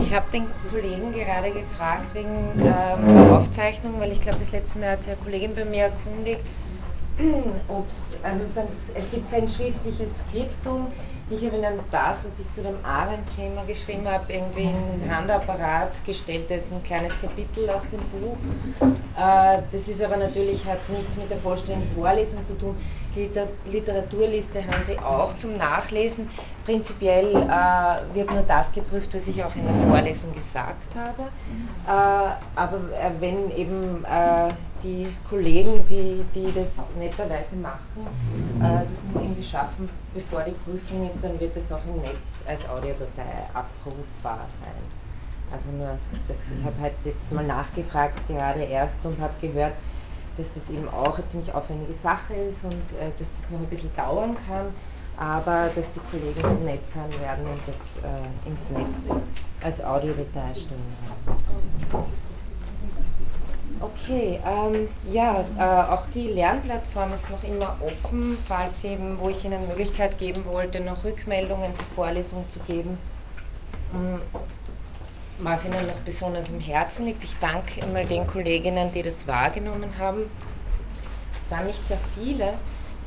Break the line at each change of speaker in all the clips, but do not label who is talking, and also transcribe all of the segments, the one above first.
Ich habe den Kollegen gerade gefragt wegen der Aufzeichnung, weil ich glaube, das letzte Mal hat sich eine Kollegin bei mir erkundigt, ob's, also es gibt kein schriftliches Skriptum. Ich habe Ihnen das, was ich zu dem Arendt-Thema geschrieben habe, irgendwie in den Handapparat gestellt. Das ist ein kleines Kapitel aus dem Buch. Äh, das ist aber natürlich, hat nichts mit der vollständigen Vorlesung zu tun. Die Literaturliste haben Sie auch zum Nachlesen. Prinzipiell äh, wird nur das geprüft, was ich auch in der Vorlesung gesagt habe. Äh, aber wenn eben die Kollegen, die, die das netterweise machen, äh, das noch irgendwie schaffen, bevor die Prüfung ist, dann wird das auch im Netz als Audiodatei abrufbar sein. Also nur, das, ich habe halt jetzt mal nachgefragt, gerade erst und habe gehört, dass das eben auch eine ziemlich aufwendige Sache ist und äh, dass das noch ein bisschen dauern kann, aber dass die Kollegen so nett sein werden und das äh, ins Netz als Audiodatei stellen werden. Okay, ähm, ja, äh, auch die Lernplattform ist noch immer offen, falls eben, wo ich Ihnen Möglichkeit geben wollte, noch Rückmeldungen zur Vorlesung zu geben. Hm, was Ihnen noch besonders im Herzen liegt. Ich danke einmal den Kolleginnen, die das wahrgenommen haben. Es waren nicht sehr viele.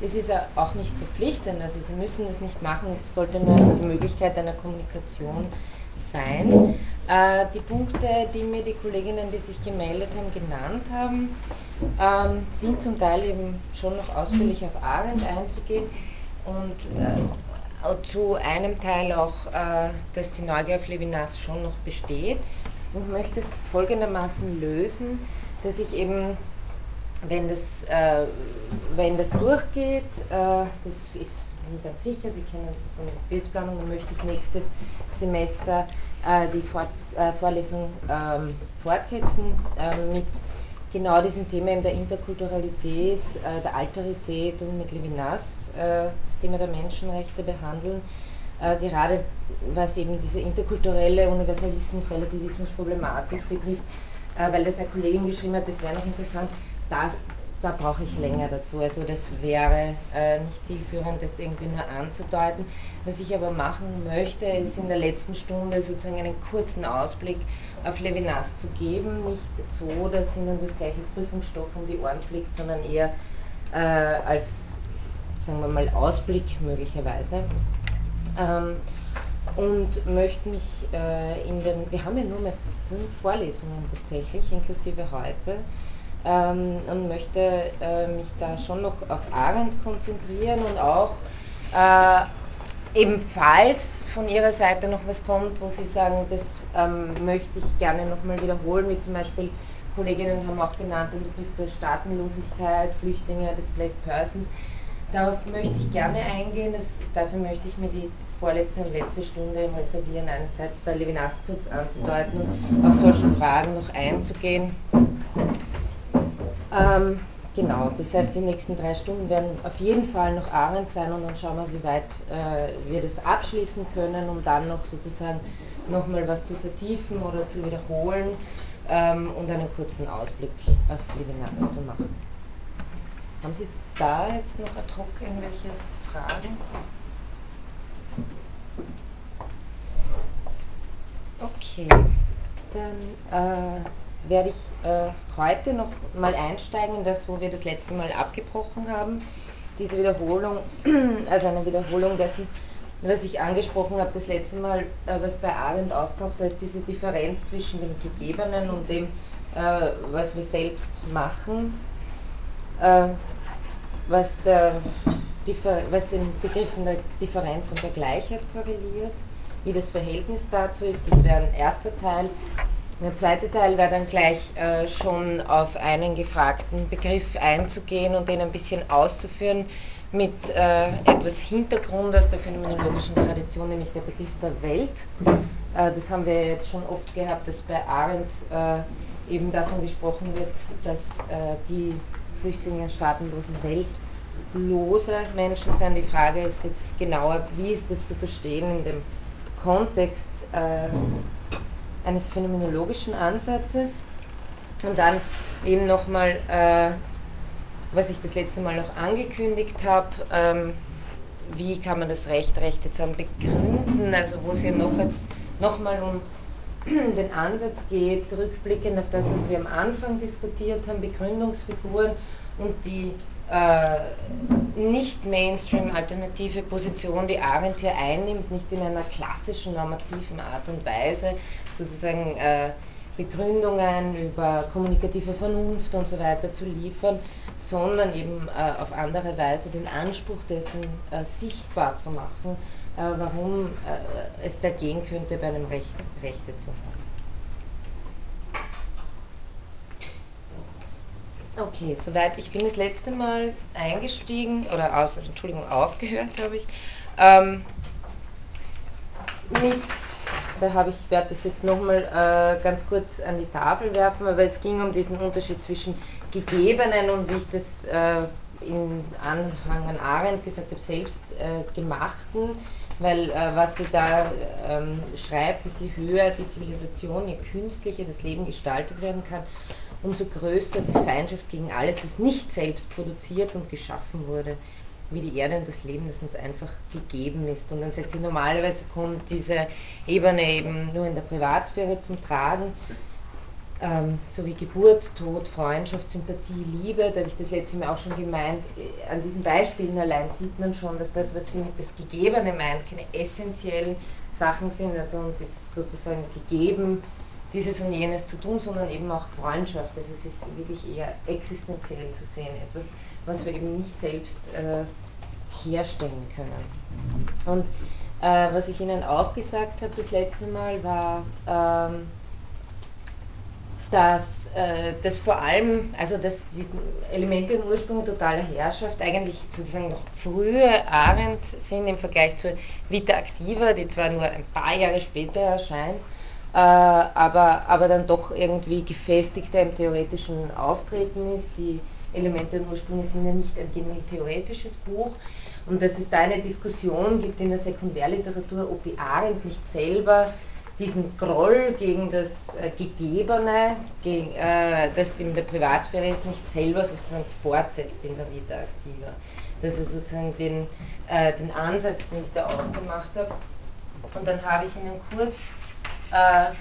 Es ist auch nicht verpflichtend, also Sie müssen es nicht machen. Es sollte nur die Möglichkeit einer Kommunikation sein. Äh, die Punkte, die mir die Kolleginnen, die sich gemeldet haben, genannt haben, ähm, sind zum Teil eben schon noch ausführlich auf Arendt einzugehen und äh, zu einem Teil auch, äh, dass die Neugier auf Levinas schon noch besteht. Und möchte es folgendermaßen lösen, dass ich eben, wenn das, äh, wenn das durchgeht, äh, das ist mir ganz sicher, Sie kennen das Universitätsplanung, dann möchte ich nächstes Semester die Fort, äh, Vorlesung ähm, fortsetzen äh, mit genau diesem Thema der Interkulturalität, äh, der Alterität und mit Levinas äh, das Thema der Menschenrechte behandeln. Äh, gerade was eben diese interkulturelle Universalismus-Relativismus-Problematik betrifft, weil das eine Kollegin geschrieben hat, das wäre noch interessant, das da brauche ich länger dazu. Also das wäre äh, nicht zielführend, das irgendwie nur anzudeuten. Was ich aber machen möchte, ist in der letzten Stunde sozusagen einen kurzen Ausblick auf Levinas zu geben. Nicht so, dass Ihnen das gleiche Prüfungsstoff um die Ohren fliegt, sondern eher äh, als, sagen wir mal, Ausblick möglicherweise. Ähm, und möchte mich äh, in den, wir haben ja nur mehr fünf Vorlesungen tatsächlich, inklusive heute, ähm, und möchte äh, mich da schon noch auf Arendt konzentrieren und auch ebenfalls von Ihrer Seite noch was kommt, wo Sie sagen, das ähm, möchte ich gerne nochmal wiederholen, wie zum Beispiel Kolleginnen haben auch genannt den Begriff der Staatenlosigkeit, Flüchtlinge, Displaced Persons. Darauf möchte ich gerne eingehen, das, dafür möchte ich mir die vorletzte und letzte Stunde reservieren, einerseits der Levinas kurz anzudeuten und auf solche Fragen noch einzugehen. Ähm, genau, das heißt, die nächsten drei Stunden werden auf jeden Fall noch Arendt sein und dann schauen wir, wie weit äh, wir das abschließen können, um dann noch sozusagen nochmal was zu vertiefen oder zu wiederholen ähm, und einen kurzen Ausblick auf Levinas zu machen. Haben Sie da jetzt noch ad hoc irgendwelche Fragen? Okay, dann äh, werde ich äh, heute noch mal einsteigen in das, wo wir das letzte Mal abgebrochen haben. Diese Wiederholung, also eine Wiederholung dessen, was ich angesprochen habe das letzte Mal, äh, was bei Arendt auftaucht, da ist diese Differenz zwischen dem Gegebenen und dem, äh, was wir selbst machen, äh, was, der, was den Begriffen der Differenz und der Gleichheit korreliert, wie das Verhältnis dazu ist, das wäre ein erster Teil. Der zweite Teil wäre dann gleich äh, schon auf einen gefragten Begriff einzugehen und den ein bisschen auszuführen mit äh, etwas Hintergrund aus der phänomenologischen Tradition, nämlich der Begriff der Welt. Äh, das haben wir jetzt schon oft gehabt, dass bei Arendt äh, eben davon gesprochen wird, dass äh, die Flüchtlinge staatenlosen weltlose Menschen sind. Die Frage ist jetzt genauer, wie ist das zu verstehen in dem Kontext äh, eines phänomenologischen Ansatzes. Und dann eben nochmal, äh, was ich das letzte Mal noch angekündigt habe, ähm, wie kann man das Recht, Rechte zu haben, begründen, also wo es ja noch jetzt nochmal um den Ansatz geht, rückblickend auf das, was wir am Anfang diskutiert haben, Begründungsfiguren und die äh, nicht Mainstream-alternative Position, die Arendt hier einnimmt, nicht in einer klassischen normativen Art und Weise, sozusagen äh, Begründungen über kommunikative Vernunft und so weiter zu liefern, sondern eben äh, auf andere Weise den Anspruch dessen äh, sichtbar zu machen, warum es da gehen könnte, bei einem Recht Rechte zu haben. Okay, soweit. Ich bin das letzte Mal eingestiegen, oder aus, Entschuldigung, aufgehört habe ich, ähm, mit, da habe ich, werde das jetzt nochmal äh, ganz kurz an die Tafel werfen, aber es ging um diesen Unterschied zwischen gegebenen und wie ich das äh, im Anhang an Arendt gesagt habe, selbst äh, weil äh, was sie da ähm, schreibt, ist, je höher die Zivilisation, je künstlicher das Leben gestaltet werden kann, umso größer die Feindschaft gegen alles, was nicht selbst produziert und geschaffen wurde, wie die Erde und das Leben, das uns einfach gegeben ist. Und dann sagt sie, normalerweise kommt diese Ebene eben nur in der Privatsphäre zum Tragen, ähm, so wie Geburt, Tod, Freundschaft, Sympathie, Liebe, da habe ich das letzte Mal auch schon gemeint, äh, an diesen Beispielen allein sieht man schon, dass das, was sie mit das Gegebene meint, keine essentiellen Sachen sind, also uns ist sozusagen gegeben, dieses und jenes zu tun, sondern eben auch Freundschaft. Also es ist wirklich eher existenziell zu sehen, etwas, was wir eben nicht selbst äh, herstellen können. Und äh, was ich Ihnen auch gesagt habe das letzte Mal war, ähm, dass äh, das vor allem, also dass die Elemente und Ursprünge totaler Herrschaft eigentlich sozusagen noch frühe Arendt sind im Vergleich zur Vita Activa, die zwar nur ein paar Jahre später erscheint, äh, aber, aber dann doch irgendwie gefestigter im theoretischen Auftreten ist. Die Elemente und Ursprünge sind ja nicht ein theoretisches Buch. Und dass es da eine Diskussion gibt in der Sekundärliteratur, ob die Arendt nicht selber diesen Groll gegen das äh, Gegebene, gegen, äh, das in der Privatsphäre ist, nicht selber sozusagen fortsetzt in der Vita Activa. Das ist sozusagen den, äh, den Ansatz, den ich da aufgemacht habe. Und dann habe ich Ihnen kurz äh,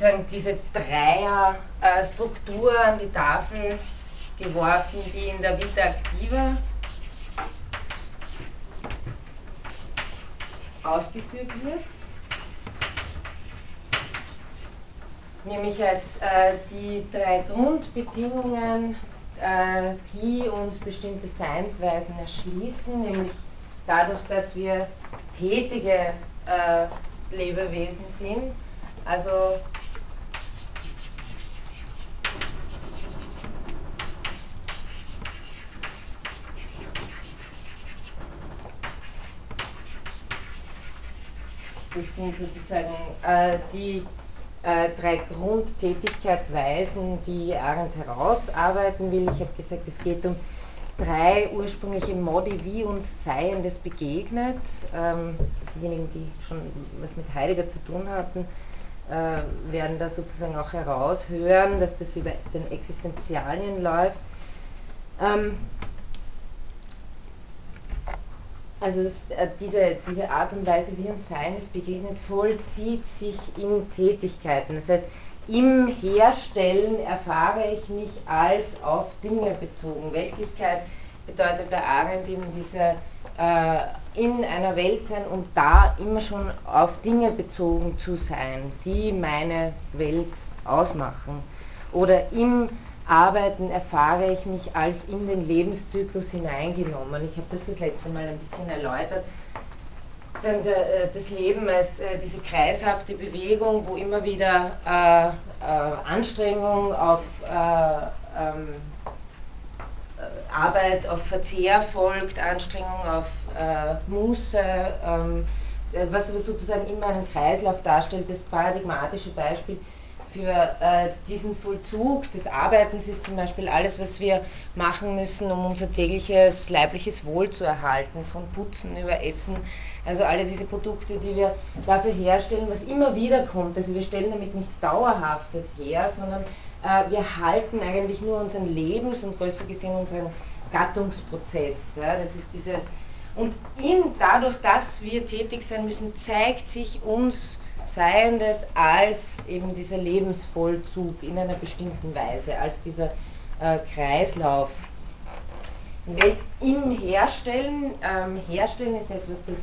sagen, diese Dreier-Struktur an die Tafel geworfen, die in der Vita Activa ausgeführt wird. Nämlich als äh, die drei Grundbedingungen, äh, die uns bestimmte Seinsweisen erschließen, nämlich dadurch, dass wir tätige äh, Lebewesen sind. Also das sind sozusagen äh, die äh, drei Grundtätigkeitsweisen, die Arendt herausarbeiten will. Ich habe gesagt, es geht um drei ursprüngliche Modi, wie uns Seiendes begegnet. Ähm, diejenigen, die schon was mit Heidegger zu tun hatten, äh, werden da sozusagen auch heraushören, dass das wie bei den Existenzialien läuft. Ähm, also das, äh, diese, diese Art und Weise, wie uns Seines begegnet, vollzieht sich in Tätigkeiten. Das heißt, im Herstellen erfahre ich mich als auf Dinge bezogen. Weltlichkeit bedeutet bei Arendt eben diese äh, in einer Welt sein und da immer schon auf Dinge bezogen zu sein, die meine Welt ausmachen. Oder im Arbeiten erfahre ich mich als in den Lebenszyklus hineingenommen. Ich habe das das letzte Mal ein bisschen erläutert äh, das Leben als äh, diese kreishafte Bewegung, wo immer wieder äh, Anstrengung auf äh, ähm, äh, Arbeit, auf Verzehr folgt, Anstrengung auf Muße, ähm, was aber sozusagen immer einen Kreislauf darstellt. Das paradigmatische Beispiel für äh, diesen Vollzug des Arbeitens ist zum Beispiel alles, was wir machen müssen, um unser tägliches leibliches Wohl zu erhalten, von Putzen über Essen, also alle diese Produkte, die wir dafür herstellen, was immer wieder kommt. Also wir stellen damit nichts Dauerhaftes her, sondern äh, wir halten eigentlich nur unseren Lebens- und größer gesehen unseren Gattungsprozess. Ja? Das ist dieses und in, dadurch, dass wir tätig sein müssen, zeigt sich uns Seiendes als eben dieser Lebensvollzug in einer bestimmten Weise, als dieser äh, Kreislauf. Im Herstellen, ähm, Herstellen ist etwas, das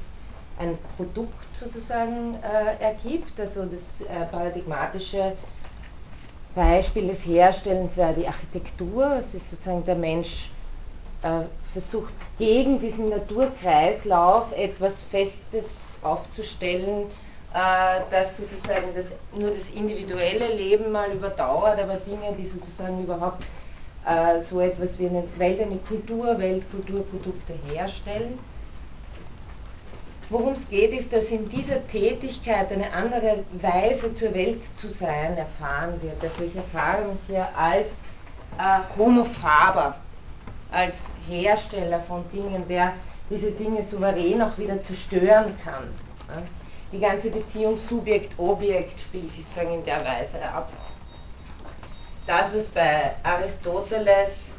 ein Produkt sozusagen äh, ergibt, also das äh, paradigmatische Beispiel des Herstellens wäre die Architektur. Es ist sozusagen der Mensch äh, versucht gegen diesen Naturkreislauf etwas Festes aufzustellen, äh, das sozusagen das, nur das individuelle Leben mal überdauert, aber Dinge, die sozusagen überhaupt äh, so etwas wie eine Welt, eine Kultur, Weltkulturprodukte herstellen. Worum es geht, ist, dass in dieser Tätigkeit eine andere Weise zur Welt zu sein erfahren wird. Also ich erfahre mich hier als äh, Homo als Hersteller von Dingen, der diese Dinge souverän auch wieder zerstören kann. Die ganze Beziehung Subjekt-Objekt spielt sich sozusagen in der Weise ab. Das, was bei Aristoteles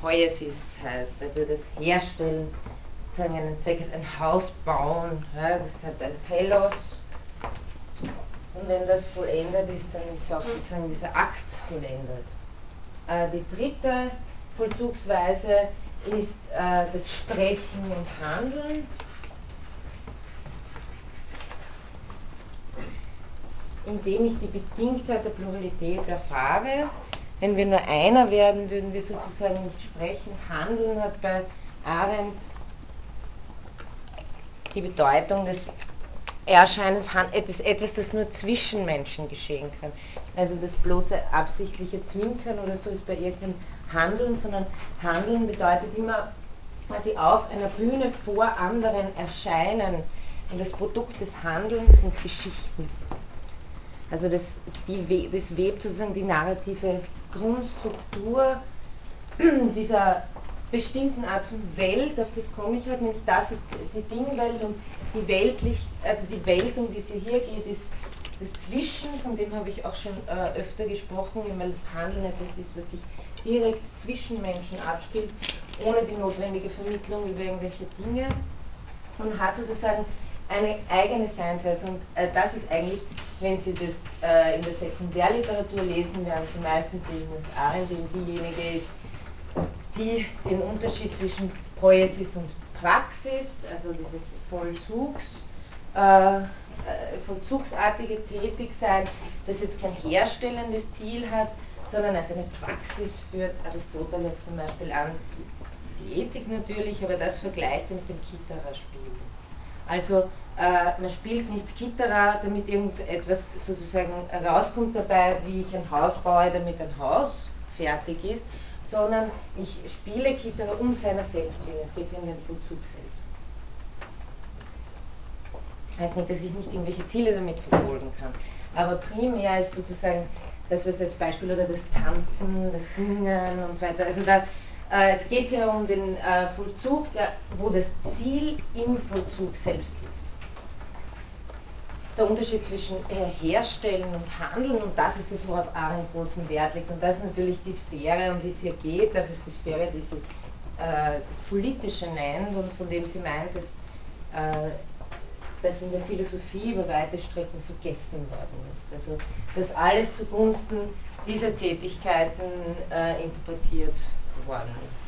Poiesis heißt, also das Herstellen, sozusagen einen Zweck hat, ein Haus bauen, ja, das hat ein Telos. Und wenn das vollendet ist, dann ist auch sozusagen dieser Akt vollendet. Äh, die dritte Vollzugsweise ist äh, das Sprechen und Handeln. indem ich die Bedingtheit der Pluralität erfahre wenn wir nur einer werden, würden wir sozusagen nicht sprechen. Handeln hat bei Arendt die Bedeutung des Erscheinens, etwas, das nur zwischen Menschen geschehen kann. Also das bloße absichtliche Zwinkern oder so ist bei kein Handeln, sondern Handeln bedeutet immer quasi auf einer Bühne vor anderen erscheinen. Und das Produkt des Handelns sind Geschichten. Also das, die, das webt sozusagen die narrative Grundstruktur dieser bestimmten Art von Welt, auf das komme ich halt, nämlich das ist die Dingwelt und die weltlich, also die Welt, um die es hier geht, ist das Zwischen, von dem habe ich auch schon äh, öfter gesprochen, weil das Handeln etwas ist, was sich direkt zwischen Menschen abspielt, ohne die notwendige Vermittlung über irgendwelche Dinge. Und hat sozusagen eine eigene Seinsweise und äh, das ist eigentlich, wenn Sie das äh, in der Sekundärliteratur lesen, werden Sie meistens sehen, dass Arendt diejenige ist, die den Unterschied zwischen Poesis und Praxis, also dieses Vollzugs, äh, äh, vollzugsartige Tätigsein, das jetzt kein herstellendes Ziel hat, sondern als eine Praxis führt Aristoteles zum Beispiel an, die Ethik natürlich, aber das vergleicht er mit dem Kitterer-Spiel. Also äh, man spielt nicht Kitterer, damit irgendetwas sozusagen rauskommt dabei, wie ich ein Haus baue, damit ein Haus fertig ist, sondern ich spiele Kitterer um seiner selbst willen. Es geht um den Vollzug selbst. Heißt nicht, dass ich nicht irgendwelche Ziele damit verfolgen kann. Aber primär ist sozusagen das, was als Beispiel oder das Tanzen, das Singen und so weiter. Also da äh, es geht hier um den äh, Vollzug, der, wo das Ziel im Vollzug selbst liegt. Der Unterschied zwischen äh, Herstellen und Handeln, und das ist das, worauf Arendt großen Wert legt. Und das ist natürlich die Sphäre, um die es hier geht, das ist die Sphäre, die sie äh, das Politische nennt und von dem sie meint, dass äh, das in der Philosophie über weite Strecken vergessen worden ist. Also dass alles zugunsten dieser Tätigkeiten äh, interpretiert worden ist.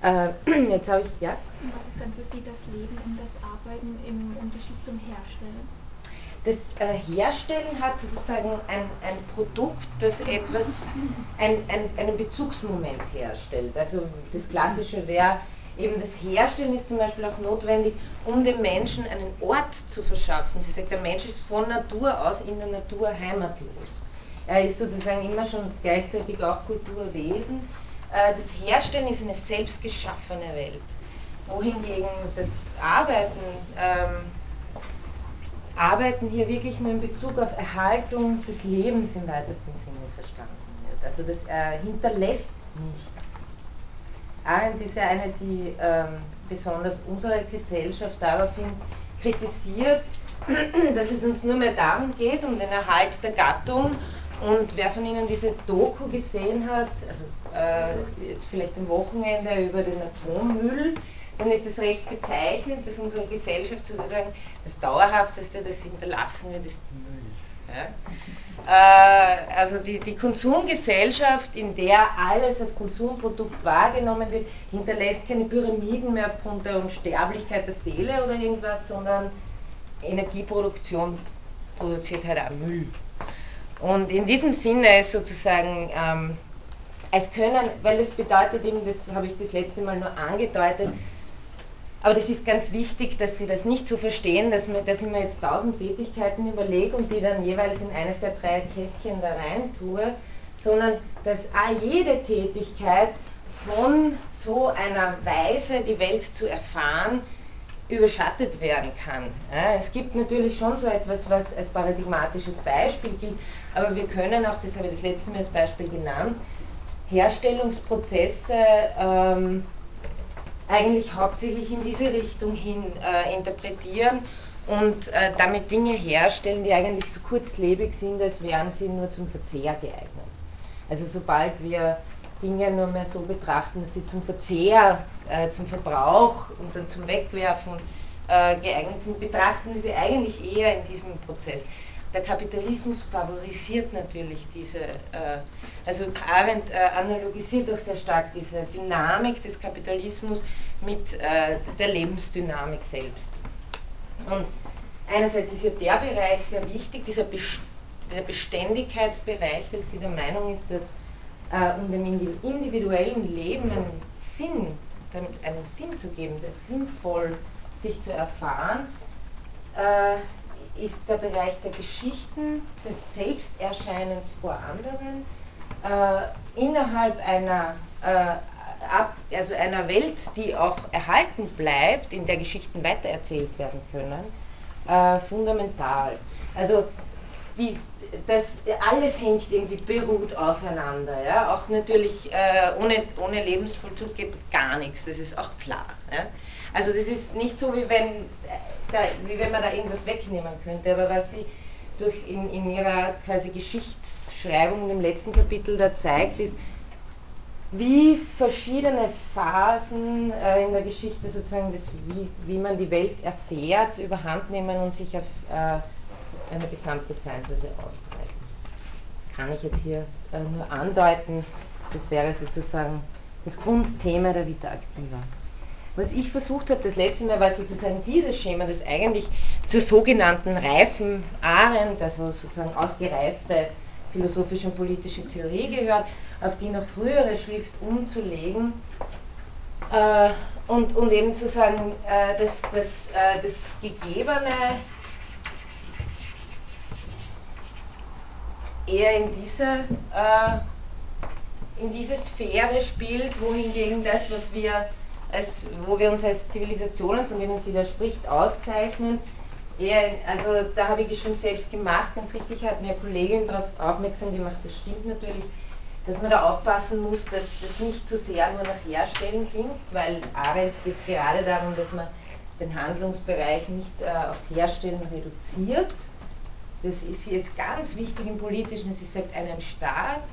Äh, jetzt habe ich, ja?
Und was ist dann für Sie das Leben und das Arbeiten im Unterschied zum Herstellen?
Das äh, Herstellen hat sozusagen ein, ein Produkt, das etwas, ein, ein, einen Bezugsmoment herstellt. Also das Klassische wäre, eben das Herstellen ist zum Beispiel auch notwendig, um dem Menschen einen Ort zu verschaffen. Sie sagt, der Mensch ist von Natur aus in der Natur heimatlos. Er ist sozusagen immer schon gleichzeitig auch Kulturwesen. Äh, das Herstellen ist eine selbstgeschaffene Welt, wohingegen das Arbeiten, ähm, Arbeiten hier wirklich nur in Bezug auf Erhaltung des Lebens im weitesten Sinne verstanden wird. Also das äh, hinterlässt nichts. Arendt ist ja eine, die ähm, besonders unsere Gesellschaft daraufhin kritisiert, dass es uns nur mehr darum geht, um den Erhalt der Gattung Und wer von Ihnen diese Doku gesehen hat, also äh, jetzt vielleicht am Wochenende über den Atommüll, dann ist es recht bezeichnend, dass unsere Gesellschaft sozusagen das Dauerhafteste, das hinterlassen wird, ist Müll. Ja? Äh, also die, die Konsumgesellschaft, in der alles als Konsumprodukt wahrgenommen wird, hinterlässt keine Pyramiden mehr aufgrund der Unsterblichkeit der Seele oder irgendwas, sondern Energieproduktion produziert halt auch Müll. Und in diesem Sinne ist sozusagen, ähm, es können, weil das bedeutet eben, das habe ich das letzte Mal nur angedeutet, aber das ist ganz wichtig, dass Sie das nicht so verstehen, dass, man, dass ich mir jetzt tausend Tätigkeiten überlege und die dann jeweils in eines der drei Kästchen da rein tue, sondern dass auch jede Tätigkeit von so einer Weise, die Welt zu erfahren, überschattet werden kann. Ja, es gibt natürlich schon so etwas, was als paradigmatisches Beispiel gilt, aber wir können auch, das habe ich das letzte Mal als Beispiel genannt, Herstellungsprozesse ähm, eigentlich hauptsächlich in diese Richtung hin äh, interpretieren und äh, damit Dinge herstellen, die eigentlich so kurzlebig sind, als wären sie nur zum Verzehr geeignet. Also sobald wir Dinge nur mehr so betrachten, dass sie zum Verzehr, äh, zum Verbrauch und dann zum Wegwerfen äh, geeignet sind, betrachten wir sie eigentlich eher in diesem Prozess. Der Kapitalismus favorisiert natürlich diese, äh, also Arendt äh, analogisiert auch sehr stark diese Dynamik des Kapitalismus mit äh, der Lebensdynamik selbst. Und einerseits ist ja der Bereich sehr wichtig, dieser der Beständigkeitsbereich, weil sie der Meinung ist, dass um dem individuellen Leben einen Sinn, einen Sinn zu geben, das sinnvoll sich zu erfahren, ist der Bereich der Geschichten, des Selbsterscheinens vor anderen, äh, innerhalb einer, äh, ab, also einer Welt, die auch erhalten bleibt, in der Geschichten weitererzählt werden können, äh, fundamental. Also die, das alles hängt irgendwie, beruht aufeinander. Ja? Auch natürlich äh, ohne, ohne Lebensvollzug geht gar nichts, das ist auch klar. Ja? Also das ist nicht so, wie wenn, da, wie wenn man da irgendwas wegnehmen könnte, aber was sie durch in, in ihrer quasi Geschichtsschreibung im letzten Kapitel da zeigt, ist, wie verschiedene Phasen äh, in der Geschichte sozusagen, das, wie, wie man die Welt erfährt, überhand nehmen und sich auf äh, eine gesamte Seinsweise ausbreiten. Kann ich jetzt hier äh, nur andeuten, das wäre sozusagen das Grundthema der Vita Activa. Was ich versucht habe, das letzte Mal war sozusagen dieses Schema, das eigentlich zur sogenannten reifen Arendt, also sozusagen ausgereifte philosophische und politische Theorie gehört, auf die noch frühere Schrift umzulegen äh, und, und eben zu sagen, äh, dass, dass äh, das Gegebene eher in diese, äh, in diese Sphäre spielt, wohingegen das, was wir als, wo wir uns als Zivilisationen, von denen sie da spricht, auszeichnen. Eher, also da habe ich geschrieben, selbst gemacht, ganz richtig, hat mir eine Kollegin darauf aufmerksam gemacht, das stimmt natürlich, dass man da aufpassen muss, dass das nicht zu sehr nur nach Herstellen klingt, weil Arendt geht es gerade darum, dass man den Handlungsbereich nicht äh, aufs Herstellen reduziert. Das ist hier jetzt ganz wichtig im Politischen, sie sagt, einen Staat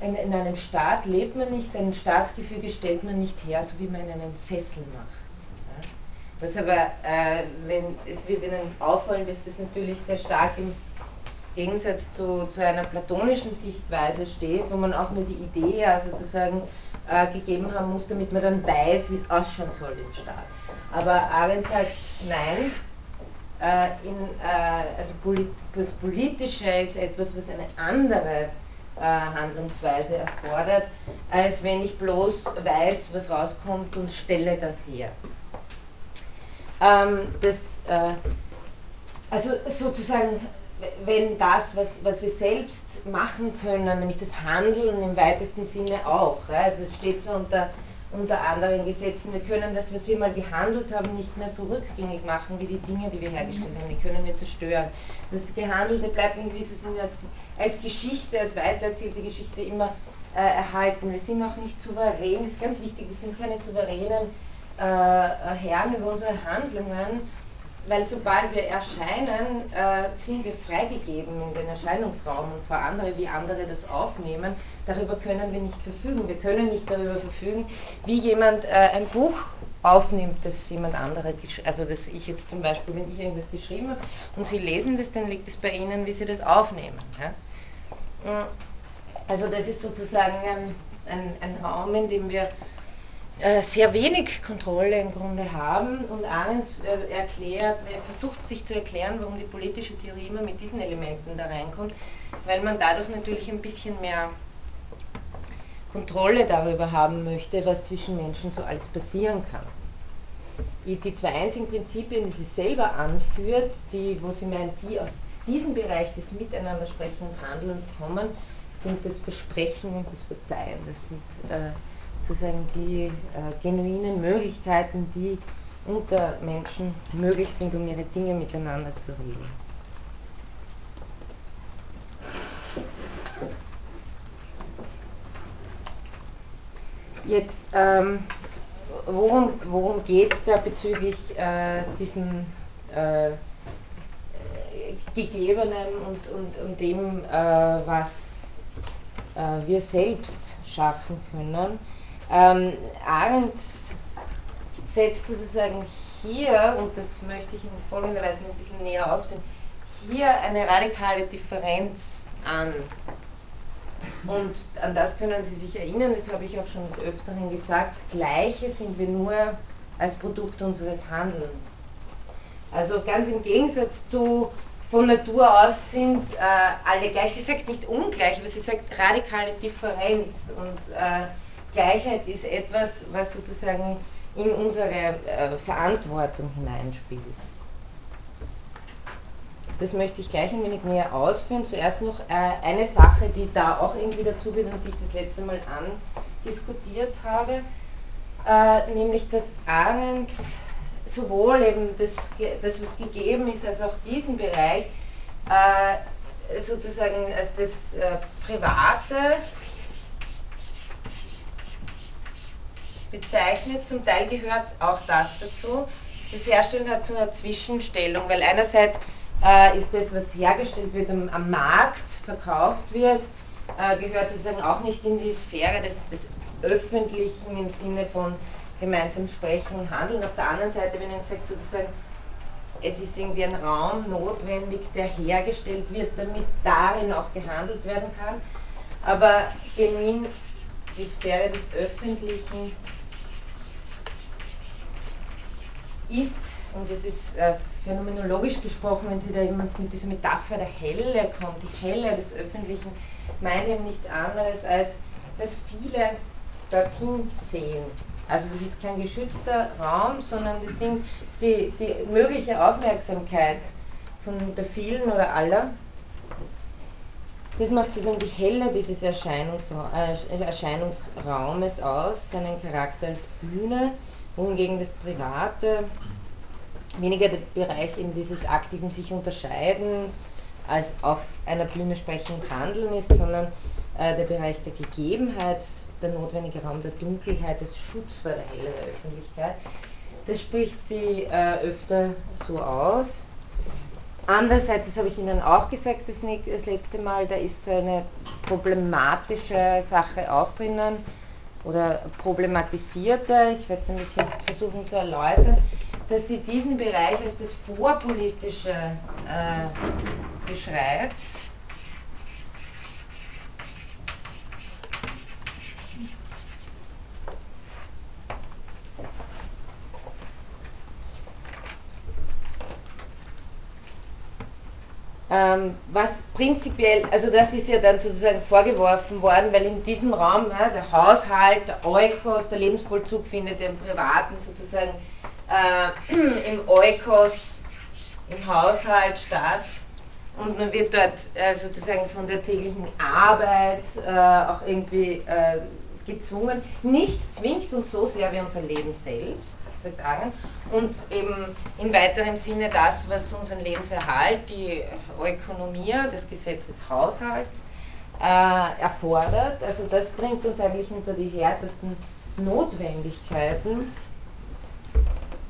in, in, einem Staat lebt man nicht, ein Staatsgefüge stellt man nicht her, so wie man in einen Sessel macht. Was aber, äh, wenn, es wird Ihnen auffallen, dass das natürlich sehr stark im Gegensatz zu, zu einer platonischen Sichtweise steht, wo man auch nur die Idee ja sozusagen äh, gegeben haben muss, damit man dann weiß, wie es ausschauen soll im Staat. Aber Arendt sagt, nein, äh, in, äh, also das Politische ist etwas, was eine andere Handlungsweise erfordert, als wenn ich bloß weiß, was rauskommt und stelle das her. Ähm, das, äh, also sozusagen, wenn das, was, was wir selbst machen können, nämlich das Handeln im weitesten Sinne auch, also es steht zwar unter unter anderen Gesetzen. Wir können das, was wir mal gehandelt haben, nicht mehr so rückgängig machen wie die Dinge, die wir hergestellt haben. Die können wir zerstören. Das Gehandelte bleibt in gewissem Sinne als, als Geschichte, als weitererzählte Geschichte immer äh, erhalten. Wir sind auch nicht souverän, das ist ganz wichtig, wir sind keine souveränen äh, Herren über unsere Handlungen. Weil sobald wir erscheinen, äh, sind wir freigegeben in den Erscheinungsraum und vor andere, wie andere das aufnehmen. Darüber können wir nicht verfügen. Wir können nicht darüber verfügen, wie jemand äh, ein Buch aufnimmt, das jemand anderer, also dass ich jetzt zum Beispiel, wenn ich irgendwas geschrieben habe und Sie lesen das, dann liegt es bei Ihnen, wie Sie das aufnehmen. Ja? Also das ist sozusagen ein, ein, ein Raum, in dem wir sehr wenig Kontrolle im Grunde haben und Arendt äh, erklärt, er versucht sich zu erklären, warum die politische Theorie immer mit diesen Elementen da reinkommt, weil man dadurch natürlich ein bisschen mehr Kontrolle darüber haben möchte, was zwischen Menschen so alles passieren kann. Die zwei einzigen Prinzipien, die sie selber anführt, die, wo sie meint, die aus diesem Bereich des Miteinandersprechen und Handelns kommen, sind das Versprechen und das Verzeihen. Das sind äh, sozusagen die äh, genuinen Möglichkeiten, die unter Menschen möglich sind, um ihre Dinge miteinander zu regeln. Jetzt, ähm, worum, worum geht es da bezüglich äh, diesem äh, Gegebenen und, und, und dem, äh, was äh, wir selbst schaffen können? Ähm, Arendt setzt sozusagen hier, und das möchte ich in folgender Weise ein bisschen näher ausführen, hier eine radikale Differenz an. Und an das können Sie sich erinnern, das habe ich auch schon des Öfteren gesagt, Gleiche sind wir nur als Produkt unseres Handelns. Also ganz im Gegensatz zu von Natur aus sind äh, alle gleich. Sie sagt nicht ungleich, aber sie sagt radikale Differenz. Und äh, Gleichheit ist etwas, was sozusagen in unsere äh, Verantwortung hineinspielt. Das möchte ich gleich ein wenig näher ausführen. Zuerst noch äh, eine Sache, die da auch irgendwie dazugehört und die ich das letzte Mal andiskutiert habe, äh, nämlich dass Arendt sowohl eben das, das, was gegeben ist, als auch diesen Bereich sozusagen als das Private bezeichnet. Zum Teil gehört auch das dazu. Das Herstellen hat so eine Zwischenstellung, weil einerseits äh, ist das, was hergestellt wird, am, am Markt verkauft wird, äh, gehört sozusagen auch nicht in die Sphäre des, des Öffentlichen im Sinne von gemeinsam sprechen und handeln. Auf der anderen Seite, wenn man sagt, sozusagen, es ist irgendwie ein Raum notwendig, der hergestellt wird, damit darin auch gehandelt werden kann. Aber genuin die Sphäre des Öffentlichen ist, und es ist äh, phänomenologisch gesprochen, wenn Sie da jemand mit dieser Metapher der Helle kommt, die Helle des Öffentlichen, meint eben nichts anderes, als dass viele dorthin sehen. Also das ist kein geschützter Raum, sondern das sind die, die mögliche Aufmerksamkeit von der vielen oder aller. Das macht sozusagen die Helle dieses Erscheinungsra äh, Erscheinungsraumes aus, seinen Charakter als Bühne wohingegen das Private weniger der Bereich eben dieses aktiven sich Unterscheidens als auf einer Bühne sprechend handeln ist, sondern äh, der Bereich der Gegebenheit, der notwendige Raum der Dunkelheit, des Schutz vor der Helle der Öffentlichkeit. Das spricht sie äh, öfter so aus. Andererseits, das habe ich Ihnen auch gesagt das, das letzte Mal, da ist so eine problematische Sache auch drinnen, oder problematisierte, ich werde es ein bisschen versuchen zu erläutern, dass sie diesen Bereich als das Vorpolitische äh, beschreibt. Was prinzipiell, also das ist ja dann sozusagen vorgeworfen worden, weil in diesem Raum ja, der Haushalt, der Eukos, der Lebensvollzug findet im Privaten sozusagen äh, im Eukos, im Haushalt statt und man wird dort äh, sozusagen von der täglichen Arbeit äh, auch irgendwie äh, gezwungen. Nichts zwingt uns so sehr wie unser Leben selbst Arendt, und eben in weiterem Sinne das, was unseren Lebenserhalt, die Ökonomie, das Gesetz des Haushalts äh, erfordert. Also das bringt uns eigentlich unter die härtesten Notwendigkeiten,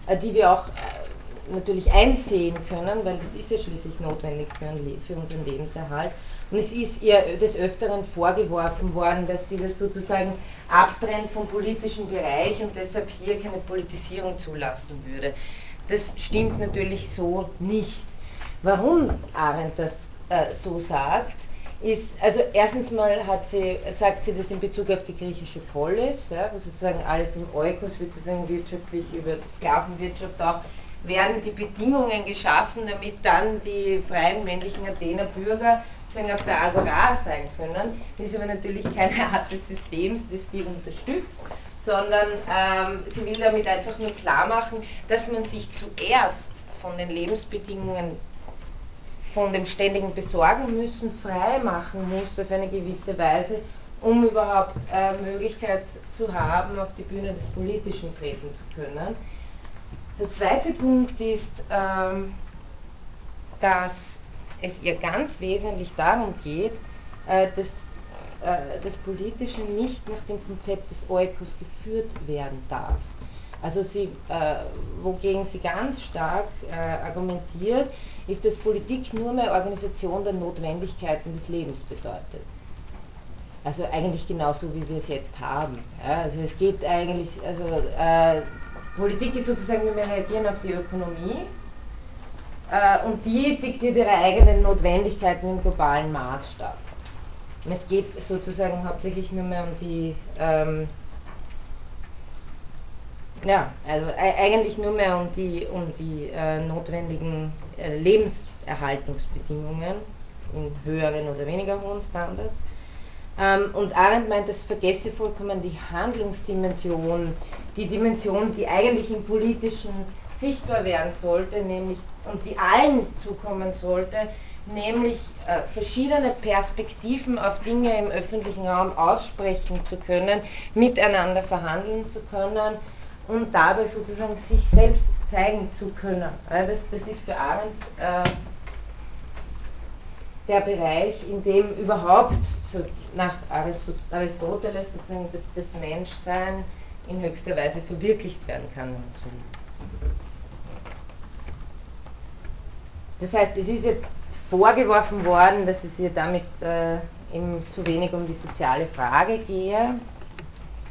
äh, die wir auch äh, natürlich einsehen können, weil das ist ja schließlich notwendig für, für unseren Lebenserhalt. Und es ist ihr des Öfteren vorgeworfen worden, dass sie das sozusagen abtrennt vom politischen Bereich und deshalb hier keine Politisierung zulassen würde. Das stimmt natürlich so nicht. Warum Arendt das äh, so sagt, ist, also erstens mal hat sie, sagt sie das in Bezug auf die griechische Polis, ja, wo sozusagen alles im Eukos wird sozusagen wirtschaftlich über Sklavenwirtschaft auch werden die Bedingungen geschaffen, damit dann die freien männlichen Athener Bürger sozusagen auf der Agora sein können. Das ist aber natürlich keine Art des Systems, das sie unterstützt, sondern ähm, sie will damit einfach nur klar machen, dass man sich zuerst von den Lebensbedingungen von dem ständigen Besorgen müssen, frei machen muss auf eine gewisse Weise, um überhaupt äh, Möglichkeit zu haben, auf die Bühne des Politischen treten zu können. Der zweite Punkt ist, ähm, dass es ihr ganz wesentlich darum geht, äh, dass äh, das Politische nicht nach dem Konzept des Eukos geführt werden darf. Also sie, äh, wogegen sie ganz stark argumentiert, ist, dass Politik nur mehr Organisation der Notwendigkeiten des Lebens bedeutet. Also eigentlich genauso, wie wir es jetzt haben. Ja, also es geht eigentlich, also äh, Politik ist sozusagen mehr reagieren auf die Ökonomie und die diktiert ihre eigenen Notwendigkeiten im globalen Maßstab. Es geht sozusagen hauptsächlich nur mehr um die ähm, ja, also eigentlich nur mehr um die, um die äh, notwendigen äh, Lebenserhaltungsbedingungen in höheren oder weniger hohen Standards. Ähm, und Arendt meint, das vergesse vollkommen die Handlungsdimension, die Dimension, die eigentlich im Politischen sichtbar werden sollte, nämlich und die allen zukommen sollte, nämlich äh, verschiedene Perspektiven auf Dinge im öffentlichen Raum aussprechen zu können, miteinander verhandeln zu können und dabei sozusagen sich selbst zeigen zu können. Das, das ist für Arendt äh, der Bereich, in dem überhaupt so nach Aristoteles sozusagen das, das Menschsein in höchster Weise verwirklicht werden kann. Das heißt, es ist jetzt vorgeworfen worden, dass es ihr damit äh, eben zu wenig um die soziale Frage gehe.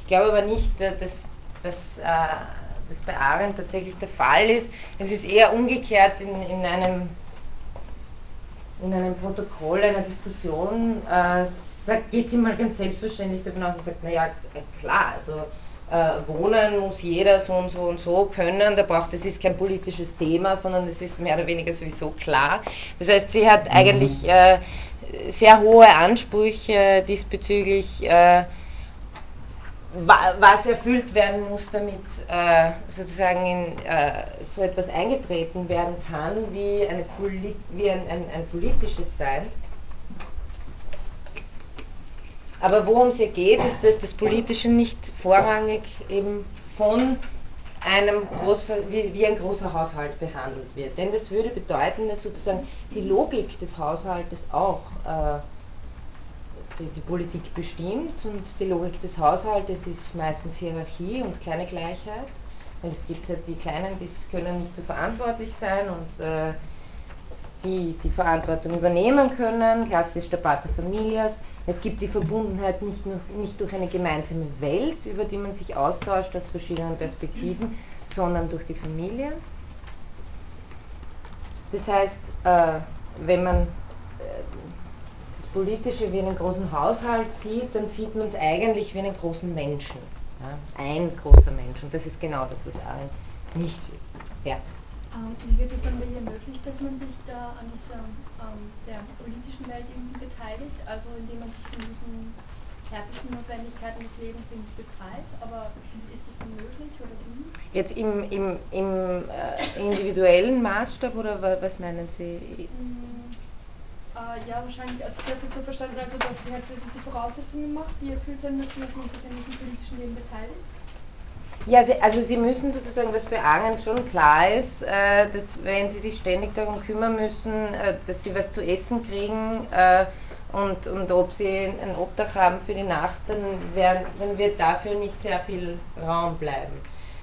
Ich glaube aber nicht, äh, dass dass äh, das bei Arendt tatsächlich der Fall ist. Es ist eher umgekehrt in, in, einem, in einem Protokoll einer Diskussion, äh, geht sie mal ganz selbstverständlich davon aus und sagt, naja, klar, also äh, wohnen muss jeder so und so und so können, da braucht es ist kein politisches Thema, sondern es ist mehr oder weniger sowieso klar. Das heißt, sie hat eigentlich äh, sehr hohe Ansprüche diesbezüglich äh, was erfüllt werden muss, damit äh, sozusagen in äh, so etwas eingetreten werden kann, wie, eine Poli wie ein, ein, ein, politisches Sein. Aber worum es hier geht, ist, dass das Politische nicht vorrangig eben von einem großen, wie, wie, ein großer Haushalt behandelt wird. Denn das würde bedeuten, dass sozusagen die Logik des Haushaltes auch äh, die, die Politik bestimmt und die Logik des Haushaltes ist meistens Hierarchie und keine Gleichheit. Weil es gibt halt die Kleinen, die können nicht so verantwortlich sein und äh, die die Verantwortung übernehmen können, klassisch der Pater Familias. Es gibt die Verbundenheit nicht, nur, nicht durch eine gemeinsame Welt, über die man sich austauscht aus verschiedenen Perspektiven, sondern durch die Familie. Das heißt, äh, wenn man Politische wie einen großen Haushalt sieht, dann sieht man es eigentlich wie einen großen Menschen. Ein großer Mensch. Und das ist genau das, was Arendt nicht will. Ja.
Ähm, wie wird es dann hier möglich, dass man sich da an dieser, ähm, der politischen Welt irgendwie beteiligt, also indem man sich von diesen härtesten Notwendigkeiten des Lebens irgendwie befreit, aber ist das dann möglich oder wie?
Jetzt im, im, im äh, individuellen Maßstab oder was meinen Sie?
Mm, äh, ja, wahrscheinlich. Also ich habe jetzt so verstanden, also dass sie halt diese Voraussetzungen macht, die erfüllt sein müssen, dass man sich an diesem politischen Leben beteiligt.
Ja, also Sie müssen sozusagen, was für Arendt schon klar ist, äh, dass wenn Sie sich ständig darum kümmern müssen, äh, dass Sie was zu essen kriegen äh, und, und ob Sie ein Obdach haben für die Nacht, dann, werden, dann wird dafür nicht sehr viel Raum bleiben.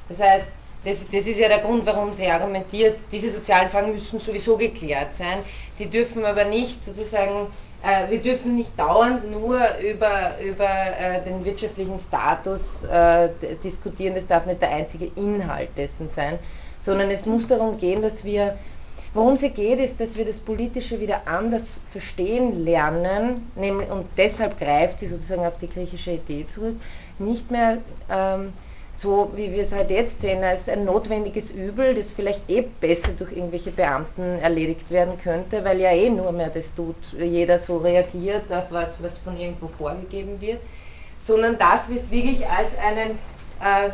Das heißt, Das, das ist ja der Grund, warum sie argumentiert, diese sozialen Fragen müssen sowieso geklärt sein. Die dürfen aber nicht sozusagen, wir dürfen nicht dauernd nur über, über äh, den wirtschaftlichen Status äh, diskutieren, das darf nicht der einzige Inhalt dessen sein, sondern es muss darum gehen, dass wir, worum es geht, ist, dass wir das Politische wieder anders verstehen lernen, und deshalb greift sie sozusagen auf die griechische Idee zurück, nicht mehr ähm, so wie wir es halt jetzt sehen, als ein notwendiges Übel, das vielleicht eh besser durch irgendwelche Beamten erledigt werden könnte, weil ja eh nur mehr das tut, jeder so reagiert auf was, was von irgendwo vorgegeben wird, sondern dass wir es wirklich als einen, äh,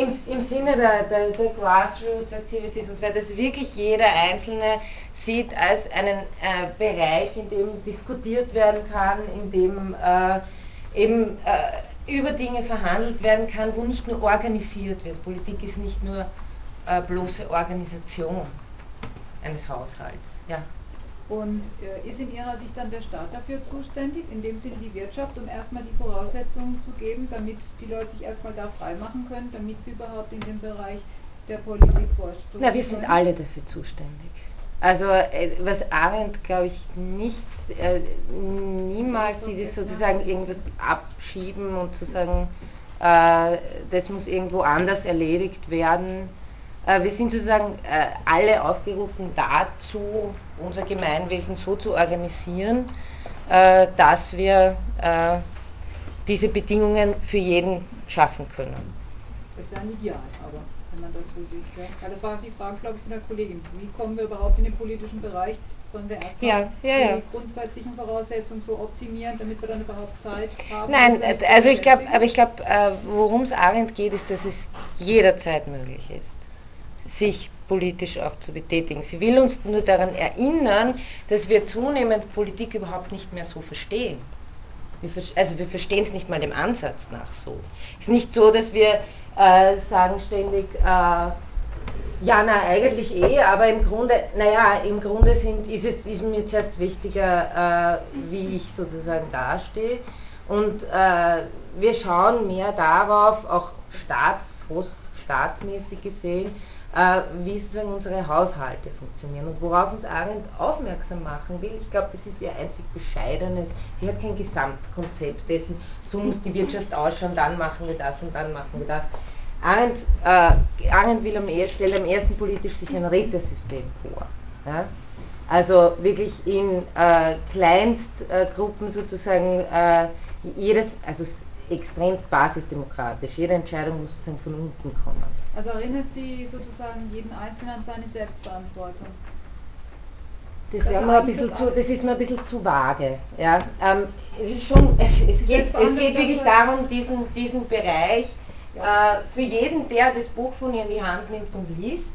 im, im Sinne der, der, der Grassroots Activities und so weiter, dass wirklich jeder Einzelne sieht als einen äh, Bereich, in dem diskutiert werden kann, in dem äh, eben äh, über Dinge verhandelt werden kann, wo nicht nur organisiert wird. Politik ist nicht nur äh, bloße Organisation eines Haushalts. Ja.
Und äh, ist in Ihrer Sicht dann der Staat dafür zuständig, in dem Sinne die Wirtschaft, um erstmal die Voraussetzungen zu geben, damit die Leute sich erstmal da freimachen können, damit sie überhaupt in den Bereich der Politik vorstoßen
Na, wir sind alle dafür zuständig. Also äh, was Arendt, glaube ich, nicht, äh, niemals sieht, ist sozusagen irgendwas abschieben und zu sagen, äh, das muss irgendwo anders erledigt werden. Äh, wir sind sozusagen äh, alle aufgerufen dazu, unser Gemeinwesen so zu organisieren, äh, dass wir diese Bedingungen für jeden schaffen können.
Das ist ein Ideal, aber wenn man das so sieht. Ja? Weil das war auch die Frage, glaube ich, von der Kollegin. Wie kommen wir überhaupt in den politischen Bereich? Sollen wir erstmal
ja, ja, ja.
die grundsätzlichen Voraussetzungen so optimieren, damit wir dann überhaupt Zeit haben?
Nein, also ich glaube, aber ich glaube, äh, worum es Arendt geht, ist, dass es jederzeit möglich ist, sich politisch auch zu betätigen. Sie will uns nur daran erinnern, dass wir zunehmend Politik überhaupt nicht mehr so verstehen. Wir, also wir verstehen es nicht mal dem Ansatz nach so. Es ist nicht so, dass wir äh, sagen ständig, äh, ja, na, eigentlich eh, aber im Grunde, naja, im Grunde sind, ist es ist mir zuerst wichtiger, äh, wie ich sozusagen dastehe. Und äh, wir schauen mehr darauf, auch staats, staatsmäßig gesehen, wie sozusagen unsere Haushalte funktionieren und worauf uns Arendt aufmerksam machen will. Ich glaube, das ist ihr einzig bescheidenes. Sie hat kein Gesamtkonzept dessen, so muss die Wirtschaft ausschauen, dann machen wir das und dann machen wir das. Arendt, äh, Arendt will am, stellt am ersten politisch sich ein Rätesystem vor. Ja? Also wirklich in äh, Kleinstgruppen sozusagen äh, jedes, also extremst basisdemokratisch. Jede Entscheidung muss sozusagen von unten kommen.
Also erinnert sie sozusagen jeden Einzelnen an seine Selbstverantwortung?
Das, das, ein bisschen zu, das ist mir ein bisschen zu vage. Ja. Ähm, es, ist schon, es, es geht, es geht wirklich darum, diesen, diesen Bereich ja. äh, für jeden, der das Buch von ihr in die Hand nimmt und liest,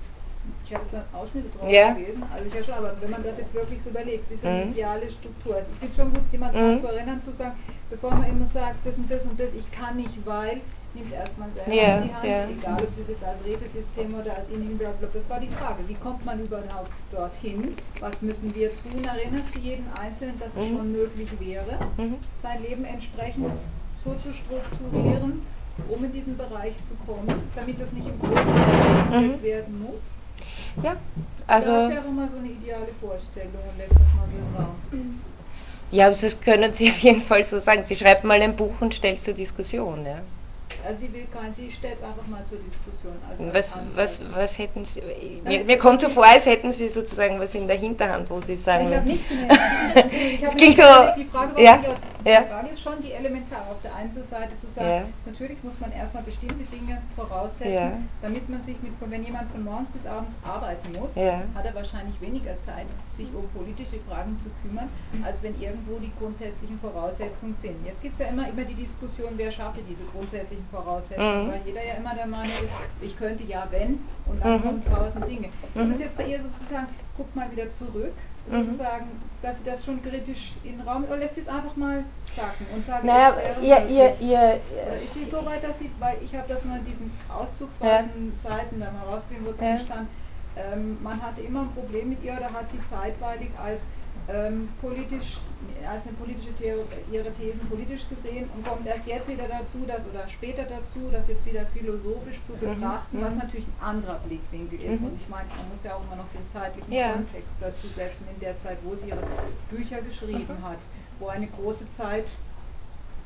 ich habe jetzt Ausschnitte drauf ja. gelesen, also ich ja schon, aber wenn man das jetzt wirklich so überlegt, ist eine mhm. ideale Struktur. Also ich finde schon gut, jemanden mhm. zu erinnern, zu sagen, bevor man immer sagt, das und das und das, ich kann nicht, weil, nimm es erstmal selber ja, in die Hand, ja. egal ob es jetzt als Rätesystem oder als individuell Das war die Frage, wie kommt man überhaupt dorthin? Was müssen wir tun? Erinnert sie jeden Einzelnen, dass es mhm. schon möglich wäre, mhm. sein Leben entsprechend so zu strukturieren, um in diesen Bereich zu kommen, damit das nicht im Großen mhm. werden muss?
Ja, also.
Da hat sie einfach mal so eine ideale Vorstellung und lässt das mal so im Raum.
Ja, das können Sie auf jeden Fall so sagen. Sie schreibt mal ein Buch und stellt zur Diskussion. Ja.
Also sie will kein, sie stellt es einfach mal zur Diskussion. Also
was, was, was hätten Sie, mir, mir kommt so vor, als hätten Sie sozusagen was in der Hinterhand, wo Sie sagen...
Ich habe nicht in der Hinterhand, ich habe nicht so, die Frage, war ja, die, ja. Frage ist schon die elementar, auf der einen Seite zu sagen, ja. natürlich muss man erstmal bestimmte Dinge voraussetzen, ja. damit man sich mit, wenn jemand von morgens bis abends arbeiten muss, hat er wahrscheinlich weniger Zeit, sich um politische Fragen zu kümmern, als wenn irgendwo die grundsätzlichen Voraussetzungen sind. Jetzt gibt es ja immer, immer die Diskussion, wer schafft diese grundsätzlichen Voraussetzungen, mhm. weil jeder ja immer der Meinung ist, ich könnte ja wenn und dann mhm. kommen tausend Dinge. Das mhm. ist jetzt bei ihr sozusagen, guck mal wieder zurück, mhm. sozusagen, dass sie das schon kritisch in den Raum, oder lässt sie es einfach mal sagen und sagen,
naja, es wäre ihr, ihr, ihr,
Oder ist sie so weit, dass sie, weil ich habe das mal in diesen auszugsweisen ja. Seiten da mal rausgegeben, wo drin ja. stand, ähm, man hatte immer ein Problem mit ihr oder hat sie zeitweilig als ähm, politisch, als eine politische Theorie, ihre Thesen politisch gesehen und kommt erst jetzt wieder dazu, dass oder später dazu, das jetzt wieder philosophisch zu mhm. betrachten, mhm. was natürlich ein anderer Blickwinkel ist. Mhm. Und ich meine, man muss ja auch immer noch den zeitlichen ja. Kontext dazu setzen, in der Zeit, wo sie ihre Bücher geschrieben mhm. hat, wo eine große Zeit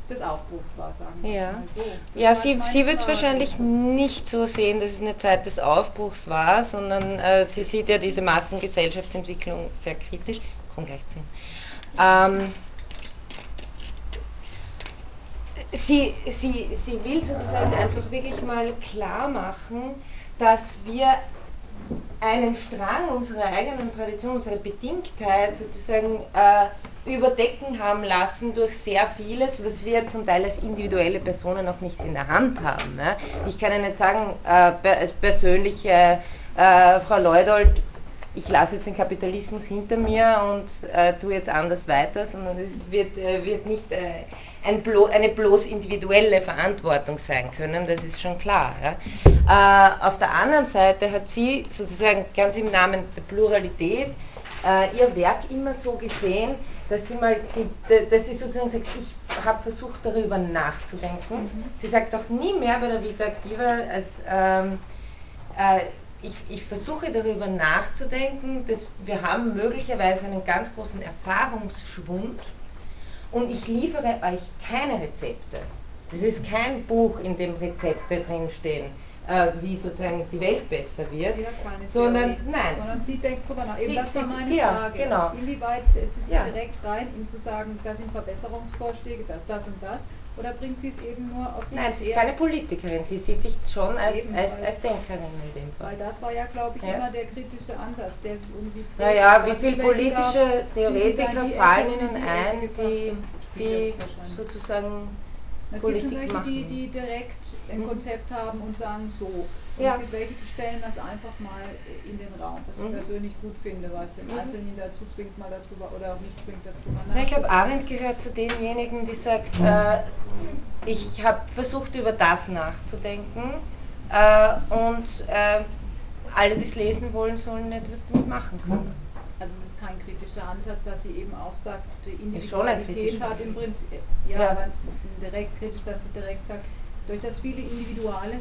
des Aufbruchs war, sagen wir ja. mal so. Das
ja, sie, sie wird es wahrscheinlich nicht so sehen, dass es eine Zeit des Aufbruchs war, sondern äh, sie sieht ja diese Massengesellschaftsentwicklung sehr kritisch. Komme gleich Ihnen. Ähm, sie, sie, sie will sozusagen einfach wirklich mal klar machen, dass wir einen Strang unserer eigenen Tradition, unserer Bedingtheit sozusagen äh, überdecken haben lassen durch sehr vieles, was wir zum Teil als individuelle Personen noch nicht in der Hand haben. Ne? Ich kann Ihnen nicht sagen, äh, als persönliche äh, Frau Leudold, ich lasse jetzt den Kapitalismus hinter mir und äh, tue jetzt anders weiter, sondern es wird, äh, wird nicht äh, ein blo eine bloß individuelle Verantwortung sein können, das ist schon klar. Ja? Äh, auf der anderen Seite hat sie sozusagen ganz im Namen der Pluralität äh, ihr Werk immer so gesehen, dass sie mal, dass sie sozusagen sagt, ich habe versucht darüber nachzudenken. Mhm. Sie sagt auch nie mehr bei der Vita Activa als ähm, äh, ich, ich, versuche darüber nachzudenken, dass wir haben möglicherweise einen ganz großen Erfahrungsschwund und ich liefere euch keine Rezepte. Es ist kein Buch, in dem Rezepte drinstehen äh, wie sozusagen die Welt besser wird, sondern nein.
Sondern sie denkt drüber nach. Eben das war meine ja, Frage. Genau. Inwieweit setzt sie sich ja. direkt rein, ihm zu sagen, da sind Verbesserungsvorschläge, das, das und das, oder bringt sie es eben nur auf
die Nein, sie ist keine Politikerin, sie sieht sich schon als, als, als Denkerin in dem
Fall. Weil das war ja, glaube ich, ja. immer der kritische Ansatz, der sich um sie
dreht. Naja, wie viele politische Theoretiker fallen Ihnen ein, die, die sozusagen
es Politik gibt schon welche, machen. die, die direkt ein mhm. Konzept haben und sagen so. Und ja. es gibt welche, die stellen das einfach mal in den Raum, was ich mhm. persönlich gut finde, was den mhm. Einzelnen dazu zwingt, mal darüber oder auch nicht zwingt, dazu mal
nachzudenken. Ich glaube, Arendt gehört zu denjenigen, die sagt, äh, ich habe versucht, über das nachzudenken äh, und äh, alle, die es lesen wollen, sollen etwas damit machen können.
Also es ist kein kritischer Ansatz, dass sie eben auch sagt, die Individualität hat im Prinzip, ja, ja, aber direkt kritisch, dass sie direkt sagt, durch das viele Individuale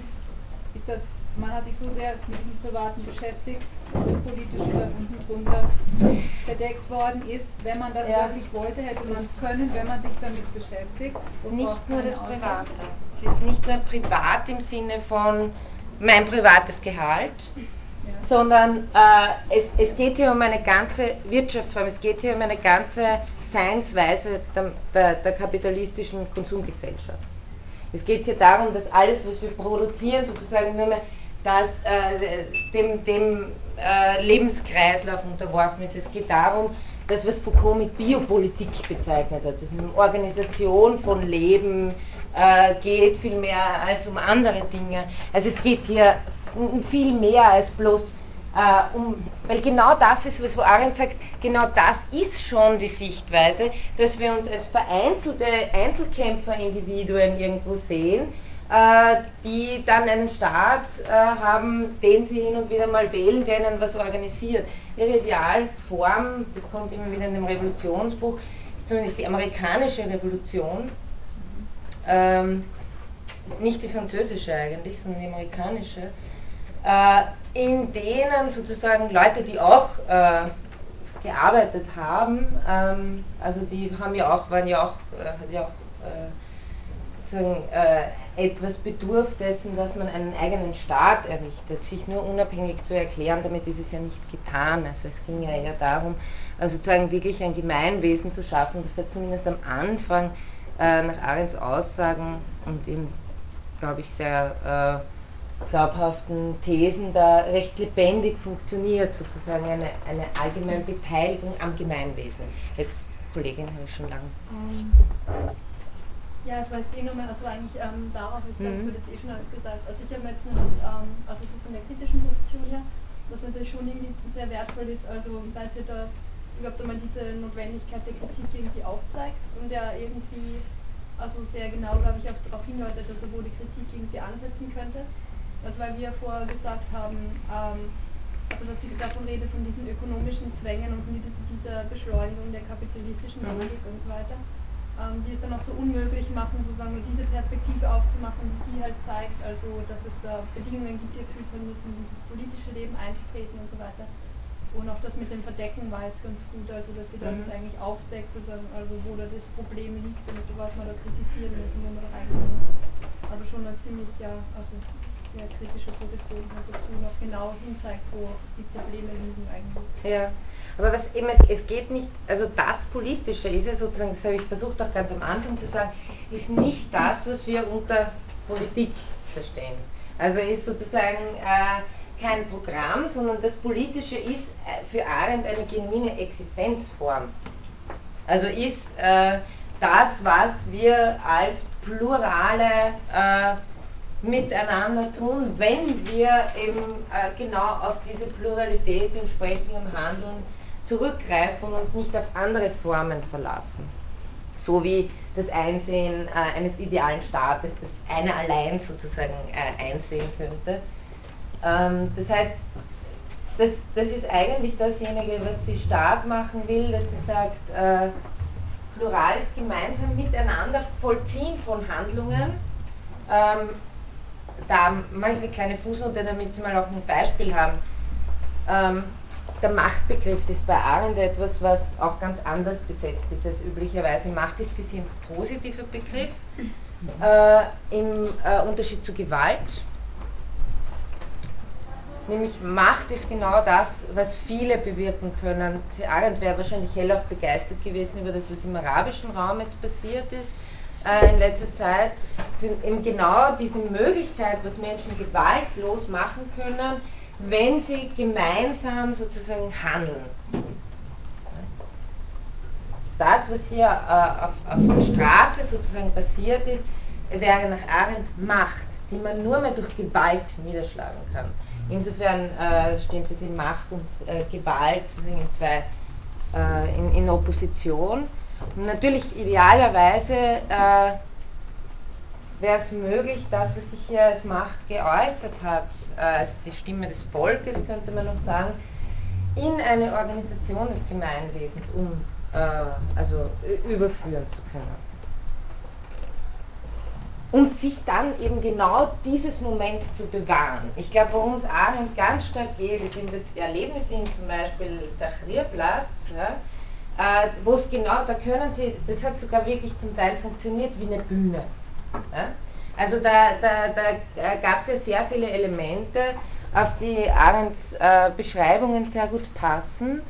ist das, man hat sich so sehr mit diesem Privaten beschäftigt, dass das Politische da unten drunter verdeckt worden ist. Wenn man das ja. wirklich wollte, hätte man es können, wenn man sich damit beschäftigt.
Und nicht nur das Private. Es ist nicht nur privat im Sinne von mein privates Gehalt, sondern äh, es, es geht hier um eine ganze Wirtschaftsform, es geht hier um eine ganze Seinsweise der, der, der kapitalistischen Konsumgesellschaft. Es geht hier darum, dass alles, was wir produzieren, sozusagen nur mehr das, äh, dem, dem äh, Lebenskreislauf unterworfen ist. Es geht darum, das, was Foucault mit Biopolitik bezeichnet hat, das ist eine Organisation von Leben, äh, geht viel mehr als um andere Dinge. Also es geht hier viel mehr als bloß äh, um, weil genau das ist, was Arendt sagt, genau das ist schon die Sichtweise, dass wir uns als vereinzelte Einzelkämpferindividuen irgendwo sehen, die dann einen Staat äh, haben, den sie hin und wieder mal wählen, der ihnen was organisiert. Ihre Idealform, das kommt immer wieder in dem Revolutionsbuch, ist zumindest die amerikanische Revolution. Ähm, nicht die französische eigentlich, sondern die amerikanische äh, in denen sozusagen Leute, die auch äh, gearbeitet haben, ähm, also die haben ja auch, waren ja auch, äh, ja auch sozusagen, etwas bedurft dessen, dass man einen eigenen Staat errichtet, sich nur unabhängig zu erklären, damit ist es ja nicht getan. Also es ging ja eher darum, also sozusagen wirklich ein Gemeinwesen zu schaffen. Das hat zumindest am Anfang äh, nach Arends Aussagen und in, glaube ich, sehr äh, glaubhaften Thesen da recht lebendig funktioniert, sozusagen eine, eine allgemeine Beteiligung am Gemeinwesen. Jetzt, Kollegin, habe ich schon lange.
Ja, es war jetzt eh nochmal, also eigentlich ähm, darauf, ich glaube, es mhm. wird jetzt eh schon alles gesagt. Also ich habe jetzt nicht, ähm, also so von der kritischen Position her, was natürlich schon irgendwie sehr wertvoll ist, also weil sie da überhaupt einmal diese Notwendigkeit der Kritik irgendwie aufzeigt und ja irgendwie also sehr genau, glaube ich, auch darauf hindeutet, dass er wo die Kritik irgendwie ansetzen könnte. Also weil wir vorher gesagt haben, ähm, Also dass sie davon redet, von diesen ökonomischen Zwängen und von dieser Beschleunigung der kapitalistischen mhm. Logik und so weiter, die es dann auch so unmöglich machen, sozusagen nur diese Perspektive aufzumachen, die sie halt zeigt, also dass es da Bedingungen gibt, die erfüllt sein müssen, dieses politische Leben einzutreten und so weiter. Und auch das mit dem Verdecken war jetzt ganz gut, also dass sie mhm. das eigentlich aufdeckt, sozusagen, also wo da das Problem liegt und was man da kritisieren muss und wo man da reingehen muss. Also schon eine ziemlich, ja, also sehr kritische Position halt dazu noch genau hinzeigt, wo die Probleme liegen eigentlich.
Ja. Aber was eben, es, es geht nicht, also das Politische ist ja sozusagen, das habe ich versucht auch ganz am Anfang zu sagen, ist nicht das, was wir unter Politik verstehen. Also ist sozusagen äh, kein Programm, sondern das Politische ist äh, für Arendt eine genuine Existenzform. Also ist äh, das, was wir als plurale äh, miteinander tun, wenn wir eben äh, genau auf diese Pluralität im Sprechen und Handeln zurückgreifen und uns nicht auf andere Formen verlassen. So wie das Einsehen äh, eines idealen Staates, das einer allein sozusagen äh, einsehen könnte. Ähm, das heißt, das, das ist eigentlich dasjenige, was sie stark machen will, dass sie sagt, äh, plurales gemeinsam miteinander vollziehen von Handlungen, ähm, da mache ich eine kleine Fußnote, damit Sie mal auch ein Beispiel haben. Ähm, der Machtbegriff ist bei Arendt etwas, was auch ganz anders besetzt ist als üblicherweise. Macht ist für sie ein positiver Begriff, äh, im äh, Unterschied zu Gewalt. Nämlich Macht ist genau das, was viele bewirken können. Arendt wäre wahrscheinlich hellauf begeistert gewesen über das, was im arabischen Raum jetzt passiert ist äh, in letzter Zeit, eben genau diese Möglichkeit, was Menschen gewaltlos machen können, wenn sie gemeinsam sozusagen handeln. Das, was hier äh, auf, auf der Straße sozusagen passiert ist, wäre nach Arendt Macht, die man nur mehr durch Gewalt niederschlagen kann. Insofern äh, stehen diese Macht und äh, Gewalt sozusagen in zwei äh, in, in Opposition. Und natürlich idealerweise äh, wäre es möglich, das, was sich hier als Macht geäußert hat, äh, als die Stimme des Volkes, könnte man noch sagen, in eine Organisation des Gemeinwesens um, äh, also überführen zu können. Und sich dann eben genau dieses Moment zu bewahren. Ich glaube, worum es Arendt ganz stark geht, ist eben das Erlebnis in zum Beispiel Tahrirplatz, ja, äh, wo es genau, da können Sie, das hat sogar wirklich zum Teil funktioniert wie eine Bühne. Also da, da, da gab es ja sehr viele Elemente, auf die Arends äh, Beschreibungen sehr gut passen.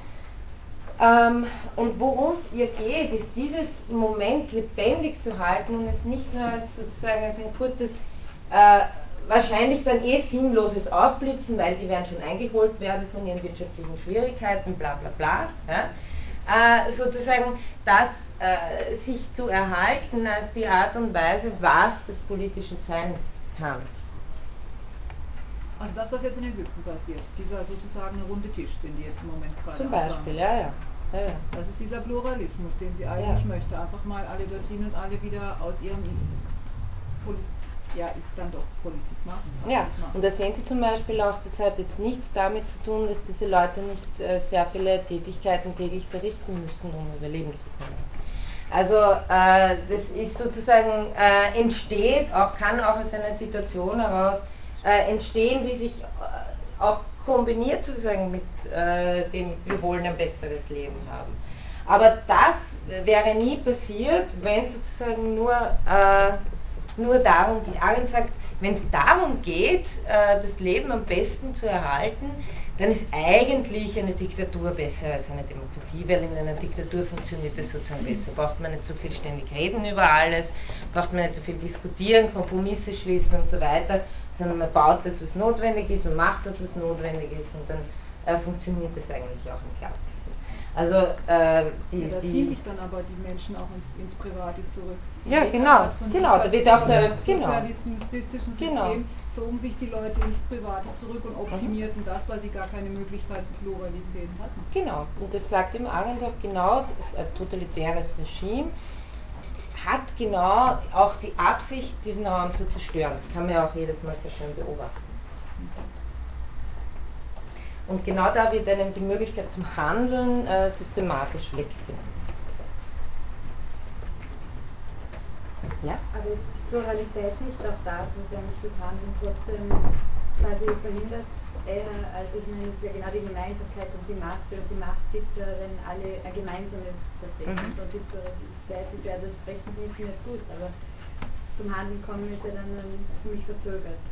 Ähm, und worum es ihr geht, ist dieses Moment lebendig zu halten und es nicht nur als sozusagen als ein kurzes, äh, wahrscheinlich dann eh sinnloses Aufblitzen, weil die werden schon eingeholt werden von ihren wirtschaftlichen Schwierigkeiten, bla bla bla. Ja? Äh, sozusagen das äh, sich zu erhalten als die Art und Weise, was das politische sein kann.
Also das, was jetzt in Ägypten passiert, dieser sozusagen runde Tisch, den die jetzt im Moment gerade
Zum Beispiel, ja, ja, ja, ja.
Das ist dieser Pluralismus, den sie eigentlich ja. möchte. Einfach mal alle dorthin und alle wieder aus ihrem ja, ist dann doch Politik machen.
Ja, und da sehen Sie zum Beispiel auch, das hat jetzt nichts damit zu tun, dass diese Leute nicht äh, sehr viele Tätigkeiten täglich verrichten müssen, um überleben zu können. Also äh, das ist sozusagen, äh, entsteht, auch kann auch aus einer Situation heraus äh, entstehen, die sich äh, auch kombiniert sozusagen mit äh, dem, wir wollen ein besseres Leben haben. Aber das wäre nie passiert, wenn sozusagen nur nur darum geht. Arendt sagt, wenn es darum geht, äh, das Leben am besten zu erhalten, dann ist eigentlich eine Diktatur besser als eine Demokratie, weil in einer Diktatur funktioniert das sozusagen besser. Braucht man nicht so viel ständig reden über alles, braucht man nicht so viel diskutieren, Kompromisse schließen und so weiter, sondern man baut das, was notwendig ist, man macht das, was notwendig ist und dann äh, funktioniert das eigentlich auch im Klappen. Also äh,
die, ja, da ziehen sich dann aber die Menschen auch ins, ins Private zurück.
Die ja, genau, genau, da wird auch der
genau. sozialistischen genau. Zogen sich die Leute ins Private zurück und optimierten mhm. das, weil sie gar keine Möglichkeit zur Pluralität hatten.
Genau, und das sagt im Arendt auch genau, ein totalitäres Regime hat genau auch die Absicht, diesen Raum zu zerstören. Das kann man ja auch jedes Mal sehr schön beobachten. Und genau da wird einem die Möglichkeit zum Handeln äh, systematisch weggenommen.
Ja? Aber ist Pluralität nicht auch da, dass eigentlich das Handeln trotzdem quasi verhindert? Eher, also ich meine, es ist ja genau die Gemeinsamkeit und die Masse und die Macht gibt es ja, wenn alle ein Gemeinsames vertreten. Mhm. Und die Pluralität ist ja, das Sprechen funktioniert gut, aber zum Handeln kommen ist ja dann ziemlich verzögert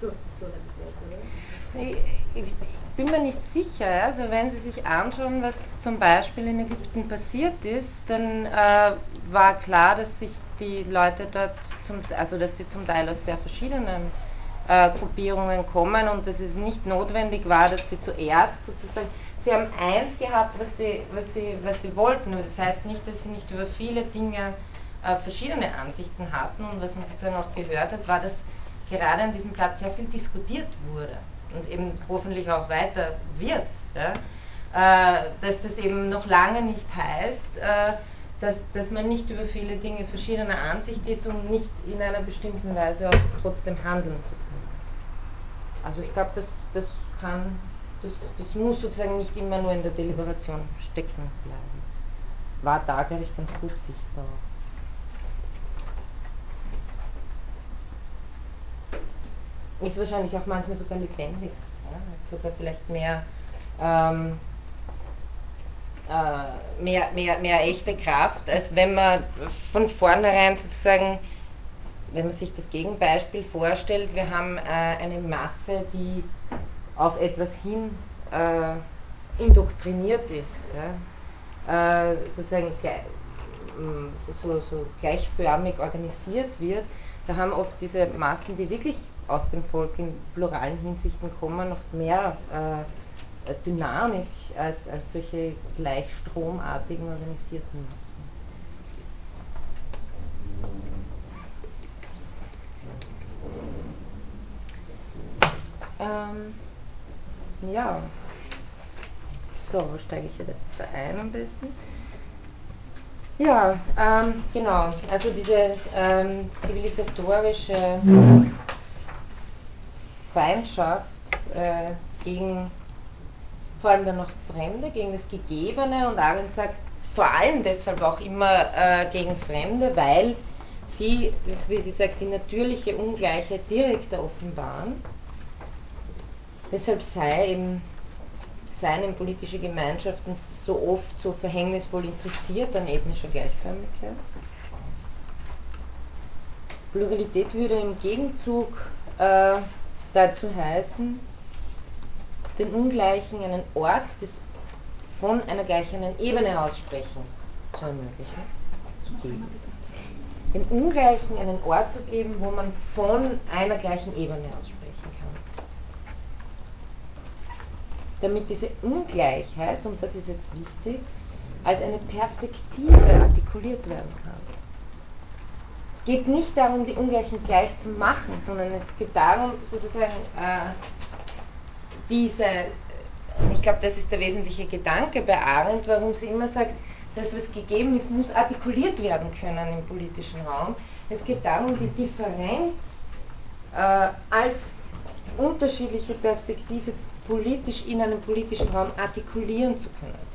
durch die Pluralität, oder? Ich,
ich, bin mir nicht sicher. Also wenn Sie sich anschauen, was zum Beispiel in Ägypten passiert ist, dann äh, war klar, dass sich die Leute dort, zum, also dass sie zum Teil aus sehr verschiedenen äh, Gruppierungen kommen und dass es nicht notwendig war, dass sie zuerst sozusagen, sie haben eins gehabt, was sie, was sie, was sie wollten, aber das heißt nicht, dass sie nicht über viele Dinge äh, verschiedene Ansichten hatten und was man sozusagen auch gehört hat, war, dass gerade an diesem Platz sehr viel diskutiert wurde und eben hoffentlich auch weiter wird. Ja? Äh, dass das eben noch lange nicht heißt, äh, dass, dass man nicht über viele Dinge verschiedener Ansicht ist, um nicht in einer bestimmten Weise auch trotzdem handeln zu können. Also ich glaube, das, das kann, das, das muss sozusagen nicht immer nur in der Deliberation stecken bleiben. War da, glaube ich, ganz gut sichtbar. Ist wahrscheinlich auch manchmal sogar lebendig, ja? sogar vielleicht mehr ähm, äh, mehr, mehr, mehr echte Kraft, als wenn man von vornherein sozusagen, wenn man sich das Gegenbeispiel vorstellt, wir haben äh, eine Masse, die auf etwas hin äh, indoktriniert ist, ja, äh, sozusagen gleich, so, so gleichförmig organisiert wird, da haben oft diese Massen, die wirklich aus dem Volk in pluralen Hinsichten kommen, noch mehr äh, Dynamik als, als solche gleichstromartigen organisierten Massen. Ähm, ja, so, steige ich jetzt ein am besten? Ja, ähm, genau, also diese ähm, zivilisatorische Feindschaft äh, gegen vor allem dann noch Fremde, gegen das Gegebene und Arendt sagt vor allem deshalb auch immer äh, gegen Fremde, weil sie, wie sie sagt, die natürliche Ungleichheit direkter offenbaren. Deshalb sei eben, seien politische Gemeinschaften so oft so verhängnisvoll interessiert an ethnischer Gleichförmigkeit. Pluralität würde im Gegenzug äh, dazu heißen, den Ungleichen einen Ort des von einer gleichen Ebene aussprechens zu ermöglichen, zu geben. Den Ungleichen einen Ort zu geben, wo man von einer gleichen Ebene aussprechen kann. Damit diese Ungleichheit, und das ist jetzt wichtig, als eine Perspektive artikuliert werden kann. Es geht nicht darum, die Ungleichen gleich zu machen, sondern es geht darum, sozusagen äh, diese, ich glaube, das ist der wesentliche Gedanke bei Arendt, warum sie immer sagt, das, was gegeben ist, muss artikuliert werden können im politischen Raum. Es geht darum, die Differenz äh, als unterschiedliche Perspektive politisch in einem politischen Raum artikulieren zu können.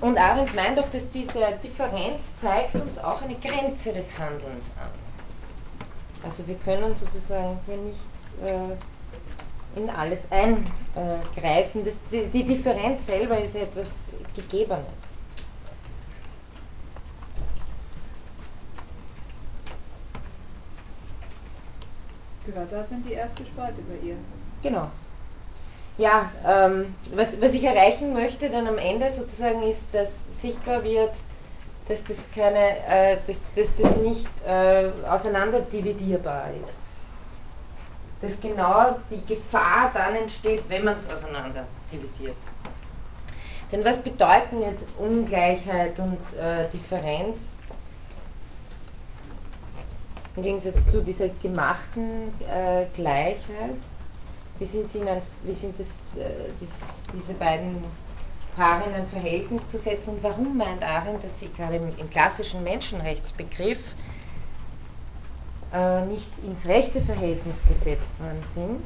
Und Arendt meint doch, dass diese Differenz zeigt uns auch eine Grenze des Handelns an. Also wir können sozusagen hier nicht äh, in alles eingreifen. Das, die, die Differenz selber ist etwas Gegebenes.
Genau, da sind die erste Spalte bei ihr.
Genau ja, ähm, was, was ich erreichen möchte dann am Ende sozusagen ist, dass sichtbar wird, dass das keine, äh, dass, dass das nicht äh, auseinanderdividierbar ist. Dass genau die Gefahr dann entsteht, wenn man es auseinanderdividiert. Denn was bedeuten jetzt Ungleichheit und äh, Differenz im Gegensatz zu dieser gemachten äh, Gleichheit? Wie sind, sie ein, wie sind das, äh, das, diese beiden Paare in ein Verhältnis zu setzen und warum meint Arendt, dass sie gerade im, im klassischen Menschenrechtsbegriff äh, nicht ins rechte Verhältnis gesetzt worden sind,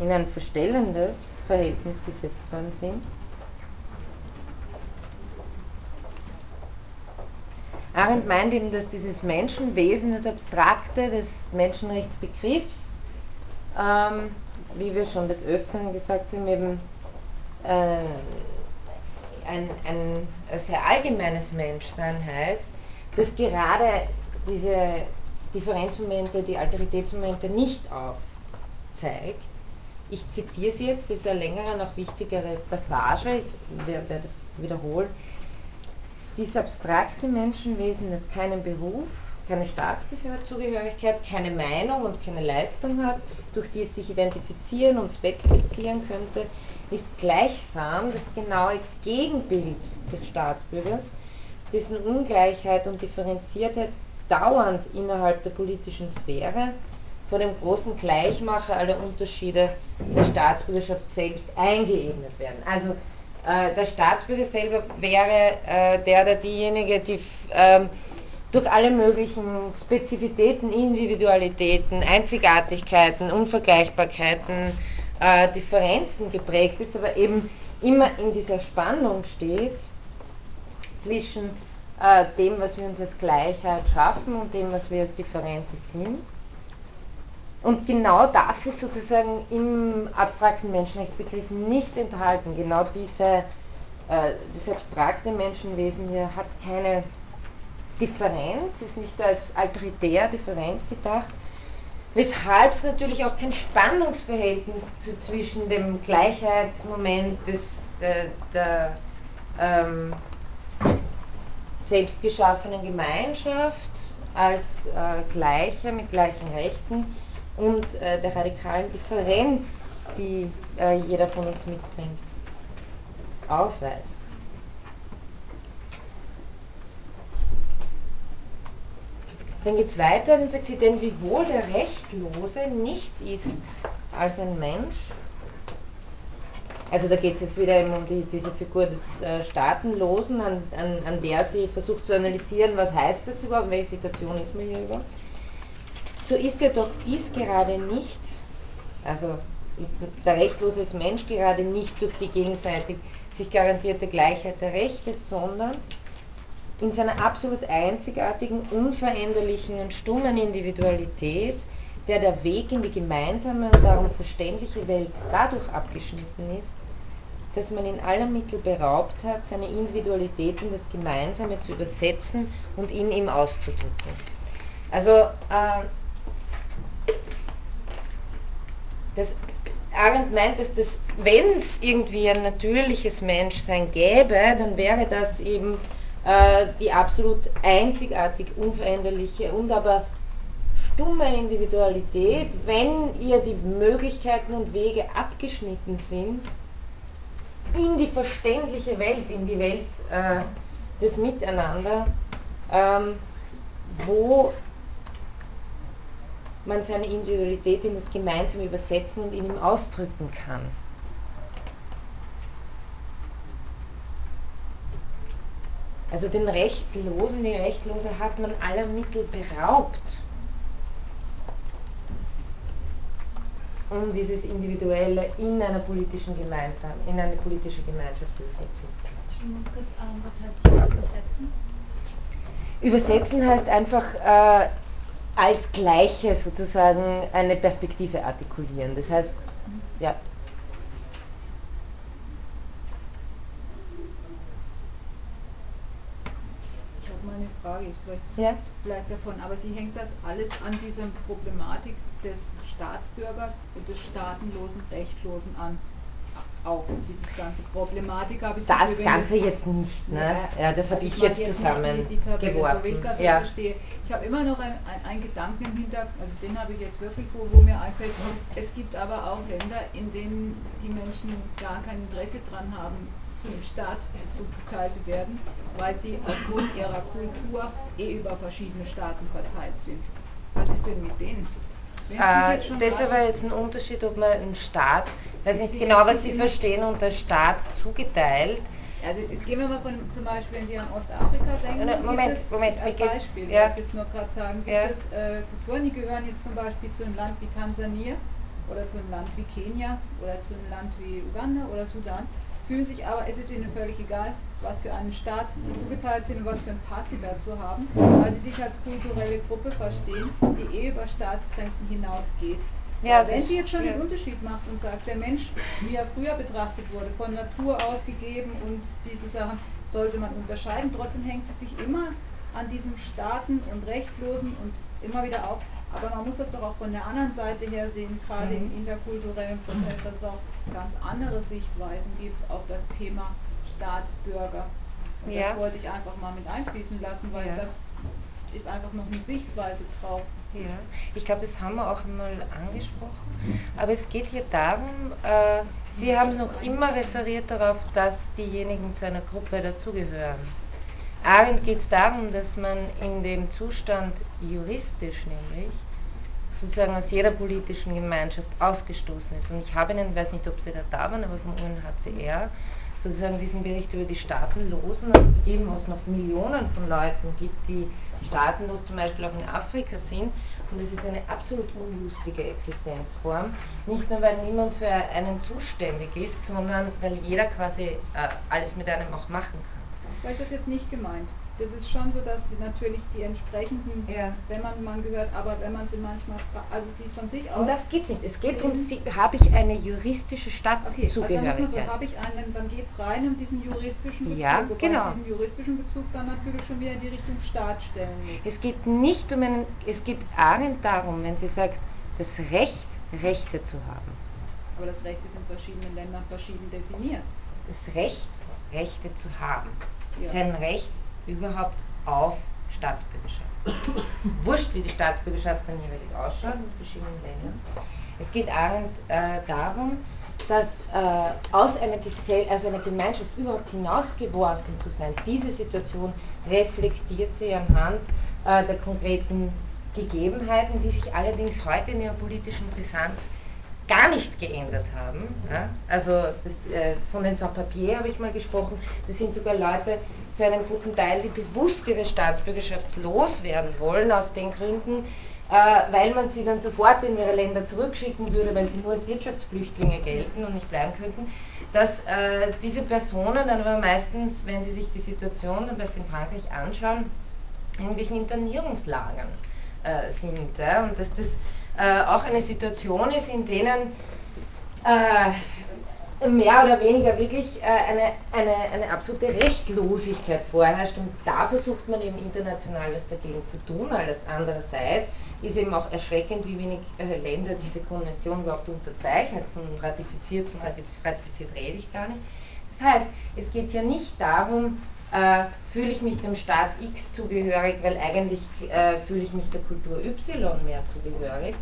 in ein verstellendes Verhältnis gesetzt worden sind. Arendt meint eben, dass dieses Menschenwesen, das Abstrakte des Menschenrechtsbegriffs, ähm, wie wir schon des Öfteren gesagt haben, eben äh, ein, ein, sehr allgemeines Menschsein heißt, das gerade diese Differenzmomente, die Alteritätsmomente nicht aufzeigt. Ich zitiere sie jetzt, das ist eine längere, noch wichtigere Passage, ich werde das wiederholen. Dieses abstrakte Menschenwesen, das keinen Beruf, keine Staatszugehörigkeit, keine Meinung und keine Leistung hat, durch die es sich identifizieren und spezifizieren könnte, ist gleichsam das genaue Gegenbild des Staatsbürgers, dessen Ungleichheit und Differenziertheit dauernd innerhalb der politischen Sphäre vor dem großen Gleichmacher aller Unterschiede der Staatsbürgerschaft selbst eingeebnet werden. Also äh, der Staatsbürger selber wäre äh, der oder diejenige, die ähm, durch alle möglichen Spezifitäten, Individualitäten, Einzigartigkeiten, Unvergleichbarkeiten, äh, Differenzen geprägt ist, aber eben immer in dieser Spannung steht zwischen äh, dem, was wir uns als Gleichheit schaffen und dem, was wir als Differenzen sind. Und genau das ist sozusagen im abstrakten Menschenrechtsbegriff nicht enthalten. Genau diese, äh, das abstrakte Menschenwesen hier hat keine Differenz, ist nicht als alteritär different gedacht, weshalb es natürlich auch kein Spannungsverhältnis zwischen dem Gleichheitsmoment des, der, der ähm, selbstgeschaffenen Gemeinschaft als äh, Gleicher mit gleichen Rechten und äh, der radikalen Differenz, die äh, jeder von uns mitbringt, aufweist. Dann geht es weiter, dann sagt sie, denn wiewohl der Rechtlose nichts ist als ein Mensch, also da geht es jetzt wieder um die, diese Figur des äh, Staatenlosen, an, an, an, der sie versucht zu analysieren, was heißt das überhaupt, in welcher Situation ist man hier überhaupt. So ist ja doch dies gerade nicht, also ist der rechtlose Mensch gerade nicht durch die gegenseitig sich garantierte Gleichheit der Rechte, sondern in seiner absolut einzigartigen, unveränderlichen und stummen Individualität, der der Weg in die gemeinsame und darum verständliche Welt dadurch abgeschnitten ist, dass man in aller Mittel beraubt hat, seine Individualität in das Gemeinsame zu übersetzen und in ihm auszudrücken. Also äh, das Arendt meint, dass das, wenn es irgendwie ein natürliches Menschsein gäbe, dann wäre das eben die absolut einzigartig unveränderliche und aber stumme Individualität, wenn ihr die Möglichkeiten und Wege abgeschnitten sind, in die verständliche Welt, in die Welt äh, des Miteinander, ähm, wo man seine Individualität in das Gemeinsame übersetzen und in ihm ausdrücken kann. Also den Rechtlosen, die Rechtlose hat man aller Mittel beraubt, um dieses Individuelle in einer politischen Gemeinsam, in eine politische Gemeinschaft zu übersetzen.
Kurz, ähm, was heißt jetzt übersetzen?
Übersetzen heißt einfach äh, als Gleiche sozusagen eine Perspektive artikulieren. Das heißt, ja.
Ich habe mal eine Frage, ist vielleicht
ja?
bleibt davon, aber sie hängt das alles an dieser Problematik des Staatsbürgers und des staatenlosen, rechtlosen an auf dieses ganze Problematik habe ich
das Ganze jetzt nicht, ne? Ja, das habe ich, ich jetzt zusammen die, die Tabelle, geworfen. So ich
ja. verstehe. Ich habe immer noch einen ein Gedanken im Hintergrund, also den habe ich jetzt wirklich, wo, wo mir einfällt, es gibt aber auch Länder, in denen die Menschen gar kein Interesse daran haben, zu dem Staat zugeteilt werden, weil sie aufgrund ihrer Kultur eh über verschiedene Staaten verteilt sind. Was ist denn mit denen?
Äh, das ist aber jetzt ein Unterschied, ob man einen Staat, weiß nicht genau, was Sie verstehen unter Staat zugeteilt.
Also jetzt gehen wir mal von zum Beispiel, wenn Sie an Ostafrika denken,
Moment,
es,
Moment,
als Beispiel,
ja.
ich jetzt nur gerade sagen, gibt
ja.
es äh, Kulturen, die gehören jetzt zum Beispiel zu einem Land wie Tansania oder zu einem Land wie Kenia oder zu einem Land wie Uganda oder Sudan, fühlen sich aber, es ist ihnen völlig egal, was für einen Staat sie zugeteilt sind und was für einen Pass sie dazu haben, weil sie sich als kulturelle Gruppe verstehen, die eh über Staatsgrenzen hinausgeht. Ja, wenn sie jetzt schon den Unterschied macht und sagt, der Mensch, wie er früher betrachtet wurde, von Natur aus gegeben und diese Sachen, sollte man unterscheiden. Trotzdem hängt sie sich immer an diesem Staaten und Rechtlosen und immer wieder auf. Aber man muss das doch auch von der anderen Seite her sehen, gerade mhm. im interkulturellen Prozess, dass es auch ganz andere Sichtweisen gibt auf das Thema Staatsbürger. Und ja. das wollte ich einfach mal mit einfließen lassen, weil ja. das ist einfach noch eine Sichtweise drauf.
Ja, ich glaube, das haben wir auch mal angesprochen. Aber es geht hier darum, äh, Sie haben noch immer referiert darauf, dass diejenigen zu einer Gruppe dazugehören. Arendt geht es darum, dass man in dem Zustand juristisch nämlich sozusagen aus jeder politischen Gemeinschaft ausgestoßen ist. Und ich habe Ihnen, weiß nicht, ob Sie da da waren, aber vom UNHCR sozusagen diesen Bericht über die Staatenlosen gegeben, wo es noch Millionen von Leuten gibt, die staatenlos zum Beispiel auch in Afrika sind. Und es ist eine absolut unlustige Existenzform. Nicht nur, weil niemand für einen zuständig ist, sondern weil jeder quasi äh, alles mit einem auch machen kann.
Vielleicht das jetzt nicht gemeint das ist schon so, dass natürlich die entsprechenden, ja. wenn man man gehört, aber wenn man sie manchmal, also sie von sich aus.
Um das geht es nicht. Es geht darum, habe ich eine juristische Stadtzugehörigkeit.
Okay, also so, habe ich einen, dann geht es rein um diesen juristischen Bezug,
ja, genau.
diesen juristischen Bezug dann natürlich schon wieder in die Richtung Staat stellen muss.
Es geht nicht um einen, es geht Arendt darum, wenn sie sagt, das Recht, Rechte zu haben.
Aber das Recht ist in verschiedenen Ländern verschieden definiert.
Das Recht, Rechte zu haben. Ja. ist ein Recht überhaupt auf Staatsbürgerschaft. Wurscht, wie die Staatsbürgerschaft dann jeweilig ausschaut in verschiedenen Ländern. Es geht äh, darum, dass äh, aus einer, Gesell also einer Gemeinschaft überhaupt hinausgeworfen zu sein, diese Situation reflektiert sie anhand äh, der konkreten Gegebenheiten, die sich allerdings heute in ihrer politischen Brisanz gar nicht geändert haben. Ja? Also das, äh, von den Sans-Papiers habe ich mal gesprochen, das sind sogar Leute zu einem guten Teil, die bewusst ihre Staatsbürgerschaft loswerden wollen, aus den Gründen, äh, weil man sie dann sofort in ihre Länder zurückschicken würde, weil sie nur als Wirtschaftsflüchtlinge gelten und nicht bleiben könnten, dass äh, diese Personen dann aber meistens, wenn sie sich die Situation zum Beispiel in Frankreich anschauen, in irgendwelchen Internierungslagern äh, sind. Ja? Und dass das auch eine Situation ist, in denen äh, mehr oder weniger wirklich äh, eine, eine, eine absolute Rechtlosigkeit vorherrscht und da versucht man eben international was dagegen zu tun. Alles andererseits ist eben auch erschreckend, wie wenig äh, Länder diese Konvention überhaupt unterzeichnet, von ratifiziert, von ratifiziert rede ich gar nicht. Das heißt, es geht ja nicht darum, äh, fühle ich mich dem Staat X zugehörig, weil eigentlich äh, fühle ich mich der Kultur Y mehr zugehörig.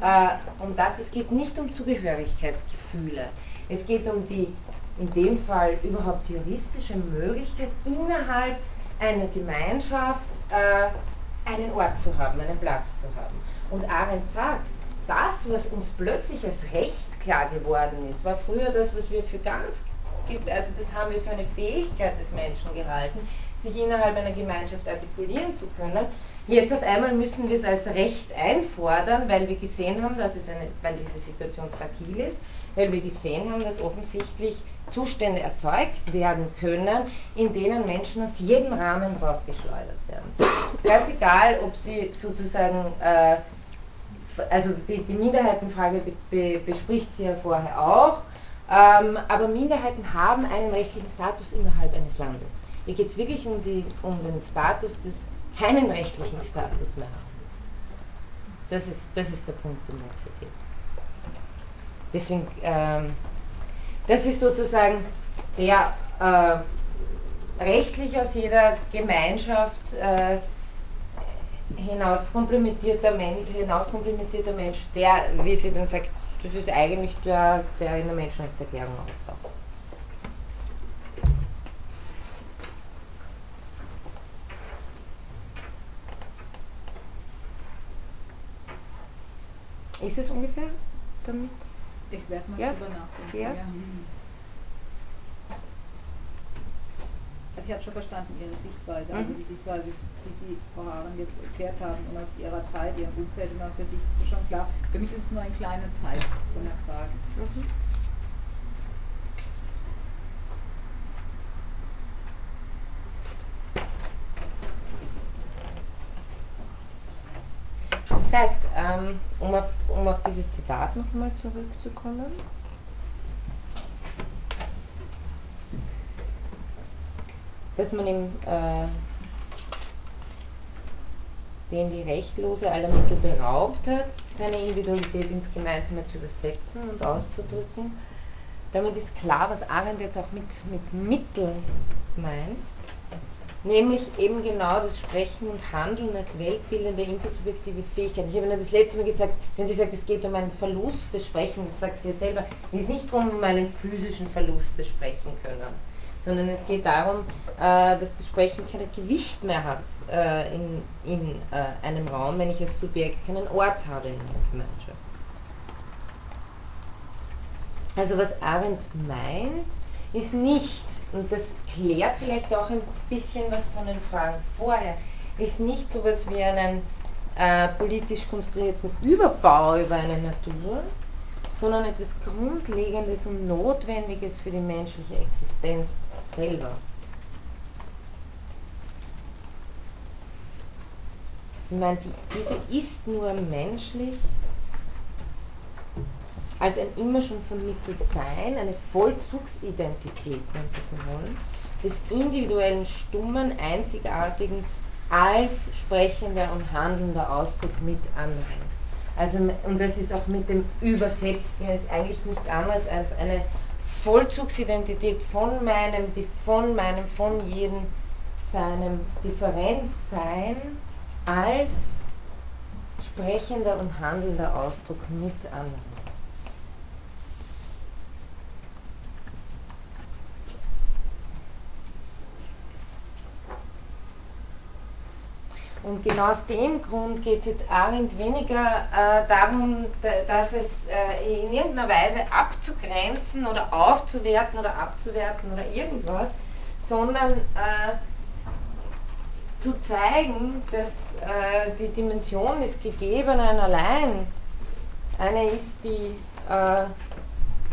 Äh, um das, es geht nicht um Zugehörigkeitsgefühle. Es geht um die, in dem Fall überhaupt juristische Möglichkeit, innerhalb einer Gemeinschaft äh, einen Ort zu haben, einen Platz zu haben. Und Arendt sagt, das, was uns plötzlich als Recht klar geworden ist, war früher das, was wir für ganz gibt, also das haben wir für eine Fähigkeit des Menschen gehalten, sich innerhalb einer Gemeinschaft artikulieren zu können. Jetzt auf einmal müssen wir es als Recht einfordern, weil wir gesehen haben, dass es eine, weil diese Situation fragil ist, weil wir gesehen haben, dass offensichtlich Zustände erzeugt werden können, in denen Menschen aus jedem Rahmen rausgeschleudert werden. Ganz egal, ob sie sozusagen, äh, also die, die Minderheitenfrage be, be, bespricht sie ja vorher auch, aber Minderheiten haben einen rechtlichen Status innerhalb eines Landes. Hier geht es wirklich um, die, um den Status des keinen rechtlichen Status mehr haben. Das ist, das ist der Punkt, um den es hier geht. Deswegen, ähm, das ist sozusagen der äh, rechtlich aus jeder Gemeinschaft äh, hinaus komplementierter Mensch, hinaus Mensch, der, wie sie dann sagt, das ist eigentlich der, der in der Menschenrechtserklärung auftaucht. Ist es ungefähr damit?
Ich werde mal ja? drüber nachdenken. Ja? ja. Also ich habe schon verstanden Ihre Sichtweise, also mhm. die Sichtweise, die Sie, Frau Haaren, jetzt erklärt haben und aus Ihrer Zeit, Ihrem Umfeld und aus der Sicht ist es schon klar. Für mich ist es nur ein kleiner Teil von der Frage. Mhm.
Das heißt, ähm, um, auf, um auf dieses Zitat nochmal zurückzukommen, dass man ihm äh, den die Rechtlose aller Mittel beraubt hat, seine Individualität ins Gemeinsame zu übersetzen und auszudrücken. Damit ist klar, was Arendt jetzt auch mit, mit Mitteln meint, nämlich eben genau das Sprechen und Handeln als weltbildende intersubjektive Fähigkeit. Ich habe Ihnen das letzte Mal gesagt, wenn sie sagt, es geht um einen Verlust des Sprechens, das sagt sie ja selber, es ist nicht um einen physischen Verlust des Sprechen können sondern es geht darum, äh, dass das Sprechen kein Gewicht mehr hat äh, in, in äh, einem Raum, wenn ich als Subjekt keinen Ort habe in der Gemeinschaft. Also was Arendt meint, ist nicht, und das klärt vielleicht auch ein bisschen was von den Fragen vorher, ist nicht so etwas wie einen äh, politisch konstruierten Überbau über eine Natur, sondern etwas Grundlegendes und Notwendiges für die menschliche Existenz selber. Sie meint, diese ist nur menschlich als ein immer schon vermittelt Sein, eine Vollzugsidentität, wenn Sie so wollen, des individuellen, stummen, einzigartigen, als sprechender und handelnder Ausdruck mit anderen. Also, und das ist auch mit dem Übersetzten, ist eigentlich nichts anderes als eine Vollzugsidentität von meinem, von meinem, von jedem, seinem Differenzsein als sprechender und handelnder Ausdruck mit anderen. Und genau aus dem Grund geht es jetzt Arendt weniger äh, darum, dass es äh, in irgendeiner Weise abzugrenzen oder aufzuwerten oder abzuwerten oder irgendwas, sondern äh, zu zeigen, dass äh, die Dimension des Gegebenen allein eine ist, die äh,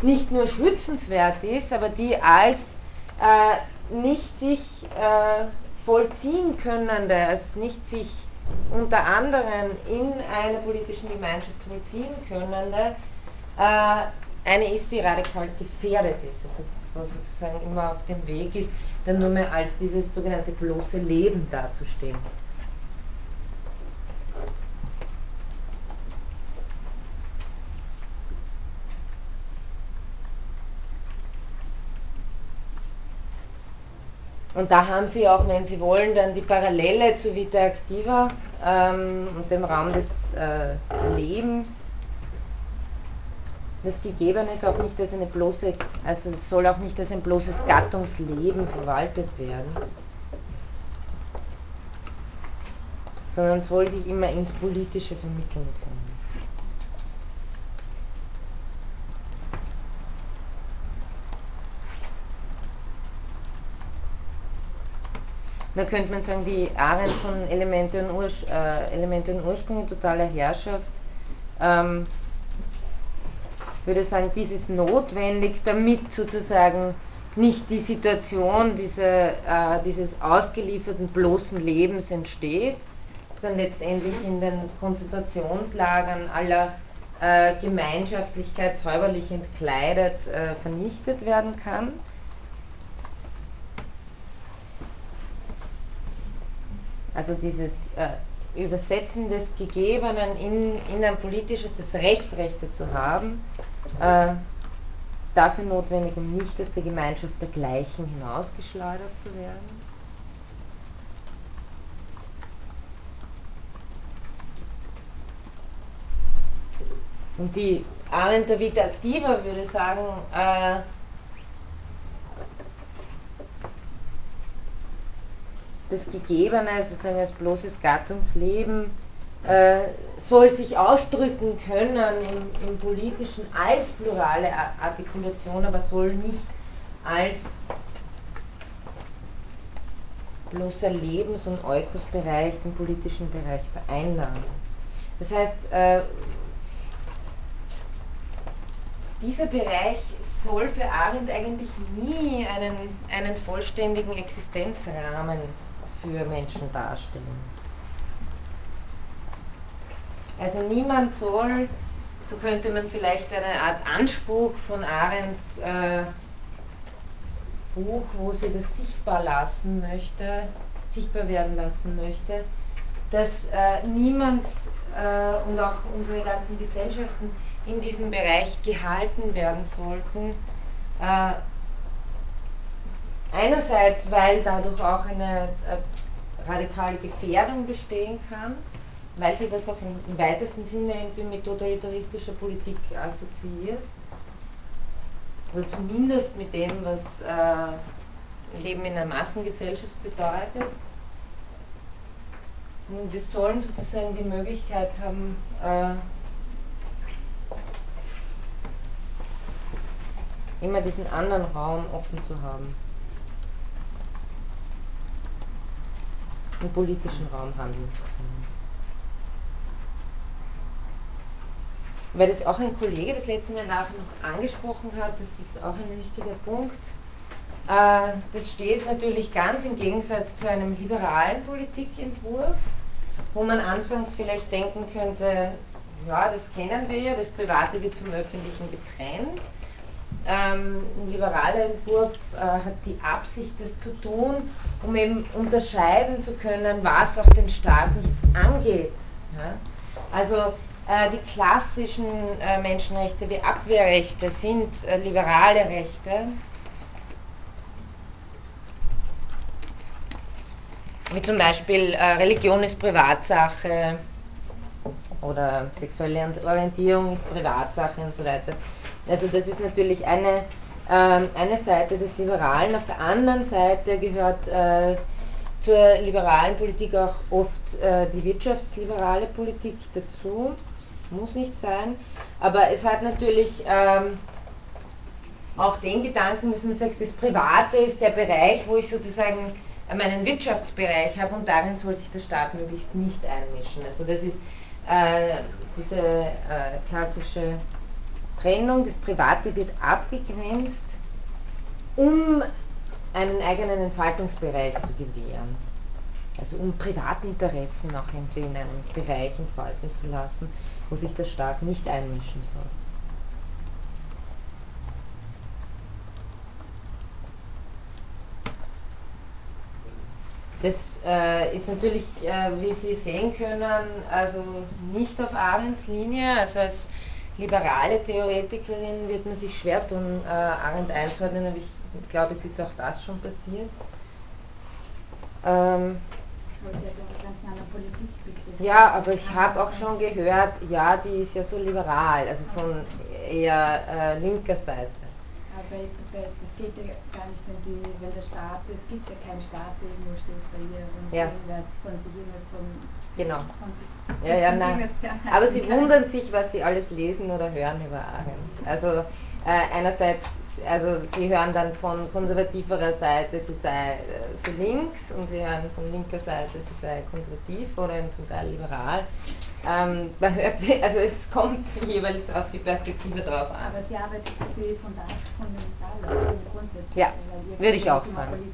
nicht nur schützenswert ist, aber die als äh, nicht sich vollziehen könnende, es nicht sich unter anderem in einer politischen Gemeinschaft vollziehen könnende, äh, eine ist, die radikal gefährdet ist, also sozusagen immer auf dem Weg ist, dann nur mehr als dieses sogenannte bloße Leben dazustehen. Und da haben Sie auch, wenn Sie wollen, dann die Parallele zu Vita Activa ähm, und dem Raum des äh, Lebens. Das Gegebene ist auch nicht als eine bloße, also es soll auch nicht als ein bloßes Gattungsleben verwaltet werden, sondern soll sich immer ins Politische vermitteln können. Da könnte man sagen, die Arendt von Elemente und, Urs äh, Elemente und Ursprünge totaler Herrschaft ähm, würde sagen, dies ist notwendig, damit sozusagen nicht die Situation diese, äh, dieses ausgelieferten bloßen Lebens entsteht, sondern letztendlich in den Konzentrationslagern aller äh, Gemeinschaftlichkeit säuberlich entkleidet äh, vernichtet werden kann. Also dieses äh, Übersetzen des Gegebenen in, in ein politisches, das Recht, Rechte zu haben, äh, ist dafür notwendig, um nicht aus der Gemeinschaft der Gleichen hinausgeschleudert zu werden. Und die Arendt Vita Activa würde sagen, äh, das Gegebene, sozusagen als bloßes Gattungsleben, äh, soll sich ausdrücken können im, im, Politischen als plurale Artikulation, aber soll nicht als bloßer Lebens- und Eukosbereich den politischen Bereich vereinnahmen. Das heißt, äh, dieser Bereich soll für Arendt eigentlich nie einen, einen vollständigen Existenzrahmen für Menschen darstellen. Also niemand soll, so könnte man vielleicht eine Art Anspruch von Arends äh, Buch, wo sie das sichtbar lassen möchte, sichtbar werden lassen möchte, dass äh, niemand äh, und auch unsere ganzen Gesellschaften in diesem Bereich gehalten werden sollten. Einerseits, weil dadurch auch eine äh, radikale Gefährdung bestehen kann, weil sie das auch im weitesten Sinne irgendwie mit totalitaristischer Politik assoziiert. Oder zumindest mit dem, was äh, Leben in einer Massengesellschaft bedeutet. Und wir sollen sozusagen die Möglichkeit haben, äh, immer diesen anderen Raum offen zu haben. Im politischen Raum handeln zu können. Weil das auch ein Kollege das letzte Mal nachher noch angesprochen hat, das ist auch ein wichtiger Punkt. Äh, das steht natürlich ganz im Gegensatz zu einem liberalen Politikentwurf, wo man anfangs vielleicht denken könnte, ja, das kennen wir ja, das Private wird vom Öffentlichen getrennt. Ähm, ein liberaler Entwurf äh, hat die Absicht, das zu tun, um eben unterscheiden zu können, was auch den Staat nichts angeht. Ja? Also äh, die klassischen äh, Menschenrechte wie Abwehrrechte sind äh, liberale Rechte. Wie zum Beispiel äh, Religion ist Privatsache oder sexuelle Orientierung ist Privatsache und so weiter. Also das ist natürlich eine, eine Seite des Liberalen. Auf der anderen Seite gehört äh, zur liberalen Politik auch oft äh, die wirtschaftsliberale Politik dazu. Muss nicht sein. Aber es hat natürlich ähm, auch den Gedanken, dass man sagt, das Private ist der Bereich, wo ich sozusagen meinen Wirtschaftsbereich habe und darin soll sich der Staat möglichst nicht einmischen. Also das ist äh, diese äh, klassische Trennung, das Private wird abgegrenzt, um einen eigenen Entfaltungsbereich zu gewähren. Also um Privatinteressen auch irgendwie in einem Bereich entfalten zu lassen, wo sich der Staat nicht einmischen soll. Das äh, ist natürlich, äh, wie Sie sehen können, also nicht auf Arends Linie. Also als liberale Theoretikerin wird man sich schwer tun, äh, Arendt einzuordnen, aber ich glaube, es ist auch das schon passiert. Ähm, ja, aber ich habe auch schon gehört, ja, die ist ja so liberal, also von eher äh, linker Seite.
Aber das geht ja gar nicht, wenn, sie, wenn der Staat, es gibt ja keinen Staat, der irgendwo steht bei ihr und ja. von sich irgendwas vom
Genau. Ja, ja, nein. Aber sie wundern sich, was sie alles lesen oder hören über Arendt. Also äh, einerseits, also sie hören dann von konservativerer Seite, sie sei äh, so links und sie hören von linker Seite, sie sei konservativ oder zum Teil liberal. Ähm, also es kommt jeweils auf die Perspektive drauf an.
Aber sie arbeitet so viel von da, fundamental,
grundsätzlich. Ja, würde ich auch sagen.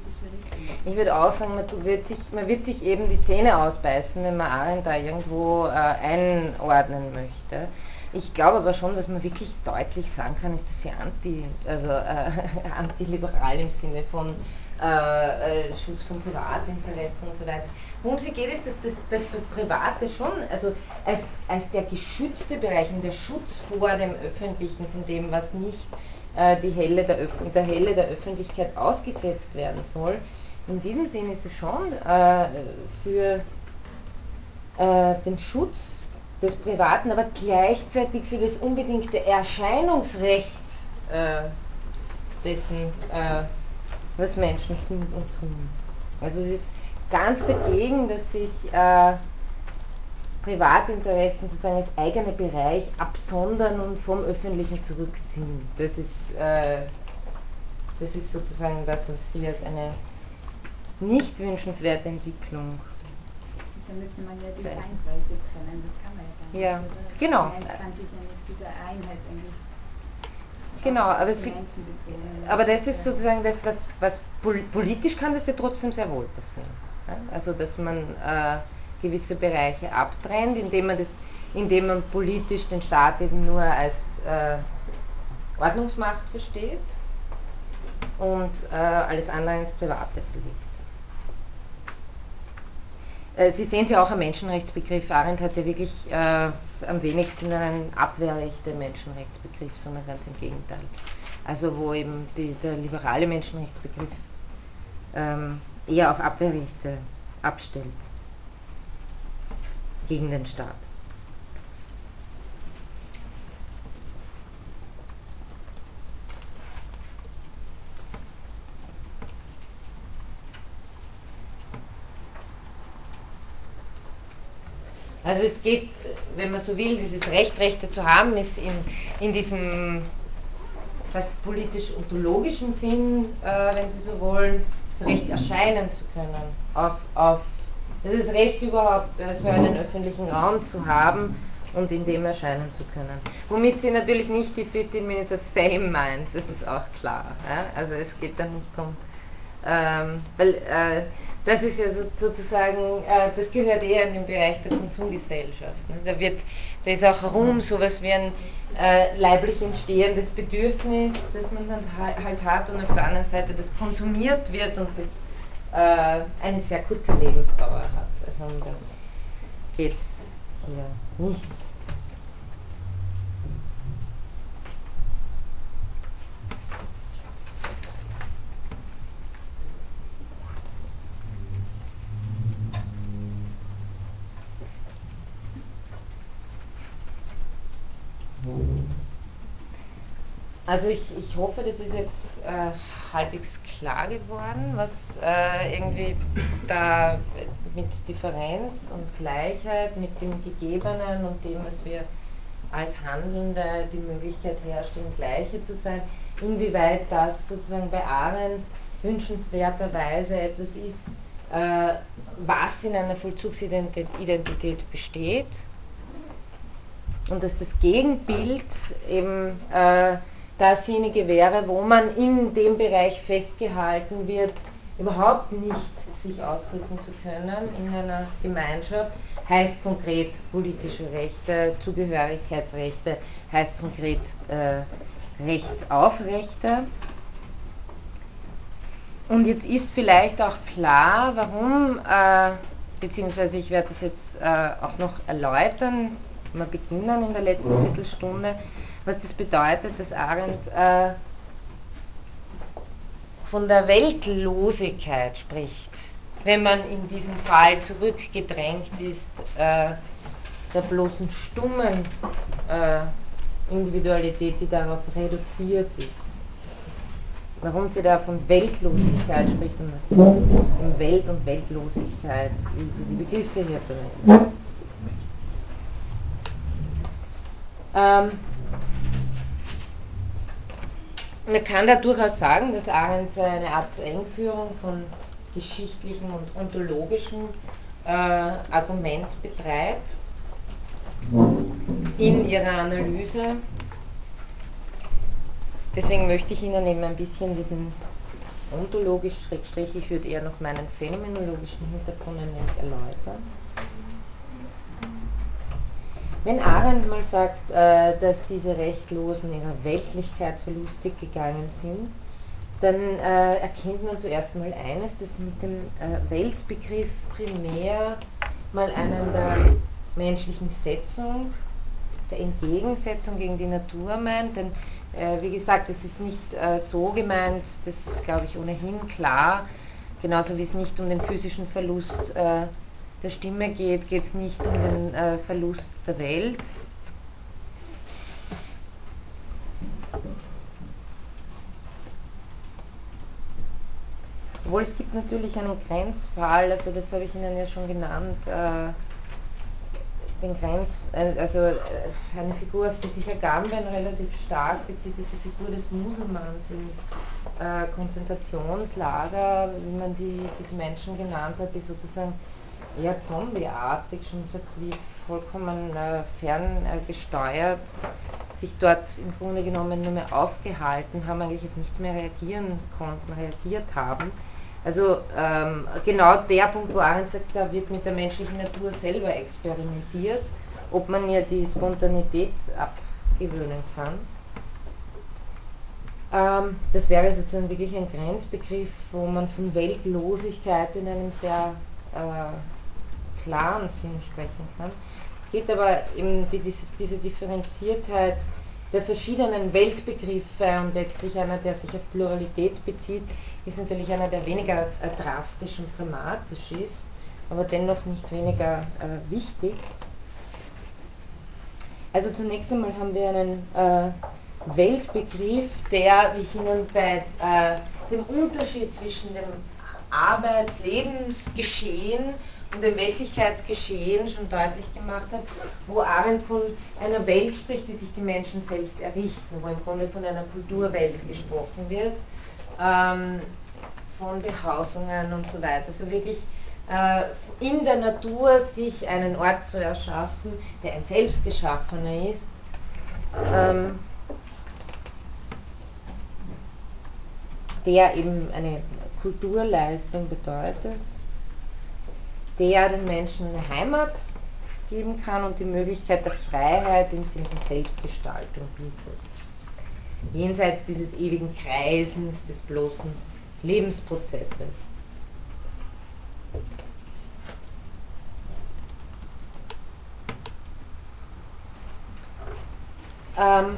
Ich würde auch sagen, man wird, sich, man wird sich eben die Zähne ausbeißen, wenn man Arendt da irgendwo äh, einordnen möchte. Ich glaube aber schon, was man wirklich deutlich sagen kann, ist, dass sie anti, also, äh, antiliberal im Sinne von äh, äh, Schutz von Privatinteressen und so weiter. Worum sie geht, ist, dass das, das Private schon, also als, als der geschützte Bereich und der Schutz vor dem Öffentlichen, von dem, was nicht äh, die Helle der, der Helle der Öffentlichkeit ausgesetzt werden soll, in diesem Sinne ist es schon äh, für äh, den Schutz des Privaten, aber gleichzeitig für das unbedingte Erscheinungsrecht äh, dessen, äh, was Menschen sind und tun. Also es ist ganz dagegen, dass sich äh, Privatinteressen sozusagen als eigener Bereich absondern und vom Öffentlichen zurückziehen. Das ist, äh, das ist sozusagen das, was sie als eine nicht wünschenswerte Entwicklung.
Dann müsste man ja die Feindweise trennen, das kann man ja gar nicht.
Ja, oder? genau.
Mensch kann sich ja mit dieser Einheit eigentlich
Genau, aber, sie, aber das ist sozusagen das, was, was politisch kann das ja trotzdem sehr wohl passieren. Also dass man äh, gewisse Bereiche abtrennt, indem man, das, indem man politisch den Staat eben nur als äh, Ordnungsmacht versteht und äh, alles andere ins Private verlegt. Äh, Sie sehen ja auch am Menschenrechtsbegriff. Arendt hat ja wirklich äh, am wenigsten einen abwehrrechten Menschenrechtsbegriff, sondern ganz im Gegenteil. Also wo eben die, der liberale Menschenrechtsbegriff ähm, eher auf Abwehrrechte abstellt gegen den Staat. Also es geht, wenn man so will, dieses Recht, Rechte zu haben, ist in, in diesem fast politisch-ontologischen Sinn, äh, wenn Sie so wollen, Recht erscheinen zu können. Auf, auf, das Recht überhaupt, äh, so einen öffentlichen Raum zu haben und in dem erscheinen zu können. Womit sie natürlich nicht die 15 Minutes of Fame meint, das ist auch klar. Ja? Also es geht da nicht darum, ähm, weil äh, das ist ja so, sozusagen, äh, das gehört eher in den Bereich der Konsumgesellschaft. Ne? Da, wird, da ist auch Raum sowas wie ein äh, leiblich entstehendes Bedürfnis, das man dann halt hat und auf der anderen Seite das konsumiert wird und das äh, eine sehr kurze Lebensdauer hat. Also um das geht hier nicht. Also ich, ich hoffe, das ist jetzt äh, halbwegs klar geworden, was äh, irgendwie da mit Differenz und Gleichheit, mit dem Gegebenen und dem, was wir als Handelnde die Möglichkeit herstellen, Gleiche zu sein, inwieweit das sozusagen bei Arendt wünschenswerterweise etwas ist, äh, was in einer Vollzugsidentität besteht und dass das Gegenbild eben äh, dasjenige wäre, wo man in dem Bereich festgehalten wird, überhaupt nicht sich ausdrücken zu können in einer Gemeinschaft, heißt konkret politische Rechte, Zugehörigkeitsrechte, heißt konkret äh, Recht auf Rechte. Und jetzt ist vielleicht auch klar, warum, äh, beziehungsweise ich werde das jetzt äh, auch noch erläutern, wir beginnen in der letzten Viertelstunde, was das bedeutet, dass Arendt äh, von der Weltlosigkeit spricht, wenn man in diesem Fall zurückgedrängt ist, äh, der bloßen stummen äh, Individualität, die darauf reduziert ist. Warum sie da von Weltlosigkeit spricht und was das um Welt und Weltlosigkeit, wie sie die Begriffe hier verwendet. Ähm, man kann da durchaus sagen, dass Arendt eine Art Engführung von geschichtlichem und ontologischem äh, Argument betreibt in ihrer Analyse. Deswegen möchte ich Ihnen eben ein bisschen diesen ontologisch, ich würde eher noch meinen phänomenologischen Hintergrund erläutern. Wenn Arendt mal sagt, äh, dass diese Rechtlosen ihrer Weltlichkeit verlustig gegangen sind, dann äh, erkennt man zuerst mal eines, dass sie mit dem äh, Weltbegriff primär mal einen der menschlichen Setzung, der Entgegensetzung gegen die Natur meint, denn wie gesagt, es ist nicht so gemeint, das ist glaube ich ohnehin klar, genauso wie es nicht um den physischen Verlust der Stimme geht, geht es nicht um den äh, Verlust der Welt. Obwohl es gibt natürlich einen Grenzfall, also das habe ich Ihnen ja schon genannt, äh, den Grenz, äh, also äh, eine Figur, auf die sich Agamben relativ stark bezieht, diese Figur des Muselmanns im äh, Konzentrationslager, wie man die, diese Menschen genannt hat, die sozusagen eher zombieartig, schon fast wie vollkommen äh, ferngesteuert, sich dort im Grunde genommen nur mehr aufgehalten haben, eigentlich nicht mehr reagieren konnten, reagiert haben. Also ähm, genau der Punkt, wo Arendt sagt, da wird mit der menschlichen Natur selber experimentiert, ob man ihr die Spontanität abgewöhnen kann. Ähm, das wäre sozusagen wirklich ein Grenzbegriff, wo man von Weltlosigkeit in einem sehr äh, klaren Sinn sprechen kann. Es geht aber eben die, diese, diese Differenziertheit der verschiedenen Weltbegriffe und letztlich einer, der sich auf Pluralität bezieht, ist natürlich einer, der weniger äh, drastisch und dramatisch ist, aber dennoch nicht weniger äh, wichtig. Also zunächst einmal haben wir einen äh, Weltbegriff, der, wie ich Ihnen bei äh, dem Unterschied zwischen dem Arbeitslebensgeschehen und dem Weltlichkeitsgeschehen schon deutlich gemacht habe, wo Arendt von einer Welt spricht, die sich die Menschen selbst errichten, wo im Grunde von einer Kulturwelt gesprochen wird, ähm, von Behausungen und so weiter. Also wirklich äh, in der Natur sich einen Ort zu erschaffen, der ein selbstgeschaffener ist. Ähm, der eben eine Kulturleistung bedeutet der den Menschen eine Heimat geben kann und die Möglichkeit der Freiheit im Sinne von Selbstgestaltung bietet. Jenseits dieses ewigen Kreisens, des bloßen Lebensprozesses. Ähm,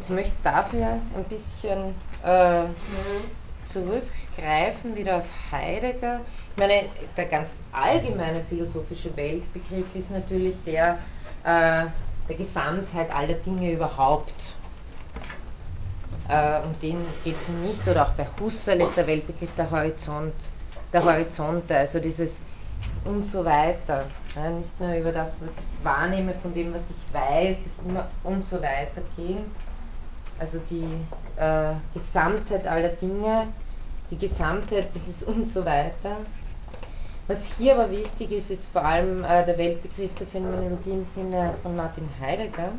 ich möchte dafür ein bisschen äh, zurückgreifen, wieder auf Heidegger. Ich meine, der ganz allgemeine philosophische Weltbegriff ist natürlich der äh, der Gesamtheit aller Dinge überhaupt. Äh, um den geht es nicht, oder auch bei Husserl ist der Weltbegriff der Horizont, der Horizonte, also dieses und so weiter. Ja, nicht nur über das, was ich wahrnehme, von dem, was ich weiß, das immer und so weiter gehen. Also die äh, Gesamtheit aller Dinge, die Gesamtheit dieses und so weiter. Was hier aber wichtig ist, ist vor allem äh, der Weltbegriff der Phänomenologie im Sinne von Martin Heidegger.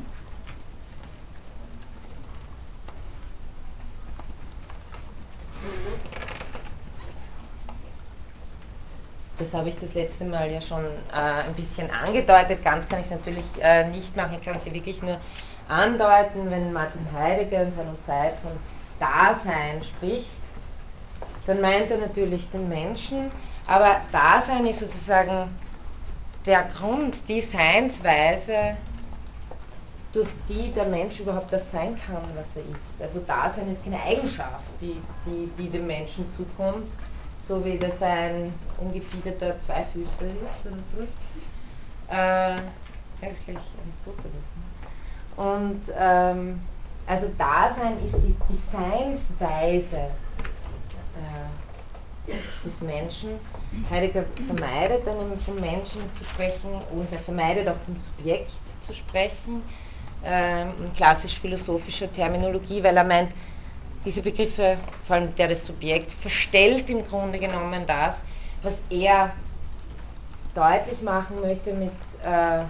Das habe ich das letzte Mal ja schon äh, ein bisschen angedeutet. Ganz kann ich es natürlich äh, nicht machen. Ich kann sie wirklich nur andeuten, wenn Martin Heidegger in seiner Zeit von Dasein spricht, dann meint er natürlich den Menschen, aber Dasein ist sozusagen der Grund, die Seinsweise, durch die der Mensch überhaupt das sein kann, was er ist. Also Dasein ist keine Eigenschaft, die, die, die dem Menschen zukommt, so wie das ein ungefiederter Zweifüßer ist oder so. Äh, ja, ist gleich Aristoteles. Ne? Und ähm, also Dasein ist die, die Seinsweise äh, des Menschen. Heidegger vermeidet dann vom Menschen zu sprechen und er vermeidet auch vom Subjekt zu sprechen, äh, in klassisch-philosophischer Terminologie, weil er meint, diese Begriffe, vor allem der des Subjekts, verstellt im Grunde genommen das, was er deutlich machen möchte mit äh,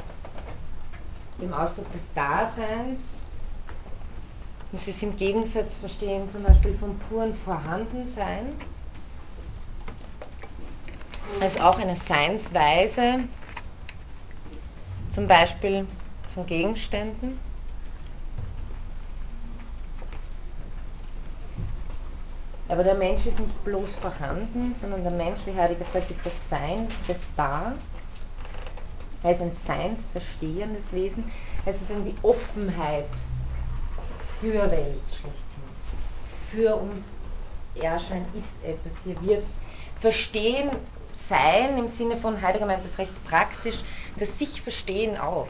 dem Ausdruck des Daseins. Das ist im Gegensatz verstehen zum Beispiel vom puren Vorhandensein, als auch eine Seinsweise, zum Beispiel von Gegenständen. Aber der Mensch ist nicht bloß vorhanden, sondern der Mensch, wie Heidegger sagt, ist das Sein, das Da. Er ist ein seinsverstehendes Wesen. Er ist sozusagen die Offenheit für Welt schlechthin. Für uns Erschein ist etwas hier. Wir verstehen sein im Sinne von Heidegger meint das recht praktisch, das Sich-Verstehen auf.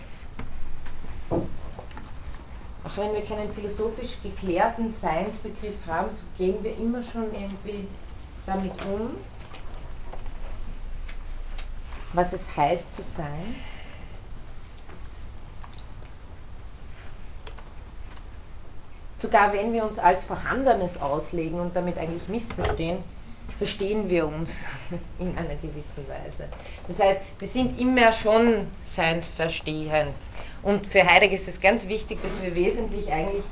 Auch wenn wir keinen philosophisch geklärten Seinsbegriff haben, so gehen wir immer schon irgendwie damit um, was es heißt zu sein. Sogar wenn wir uns als Vorhandenes auslegen und damit eigentlich missverstehen, verstehen wir uns in einer gewissen Weise. Das heißt, wir sind immer schon seinsverstehend. Und für Heidegger ist es ganz wichtig, dass wir wesentlich eigentlich,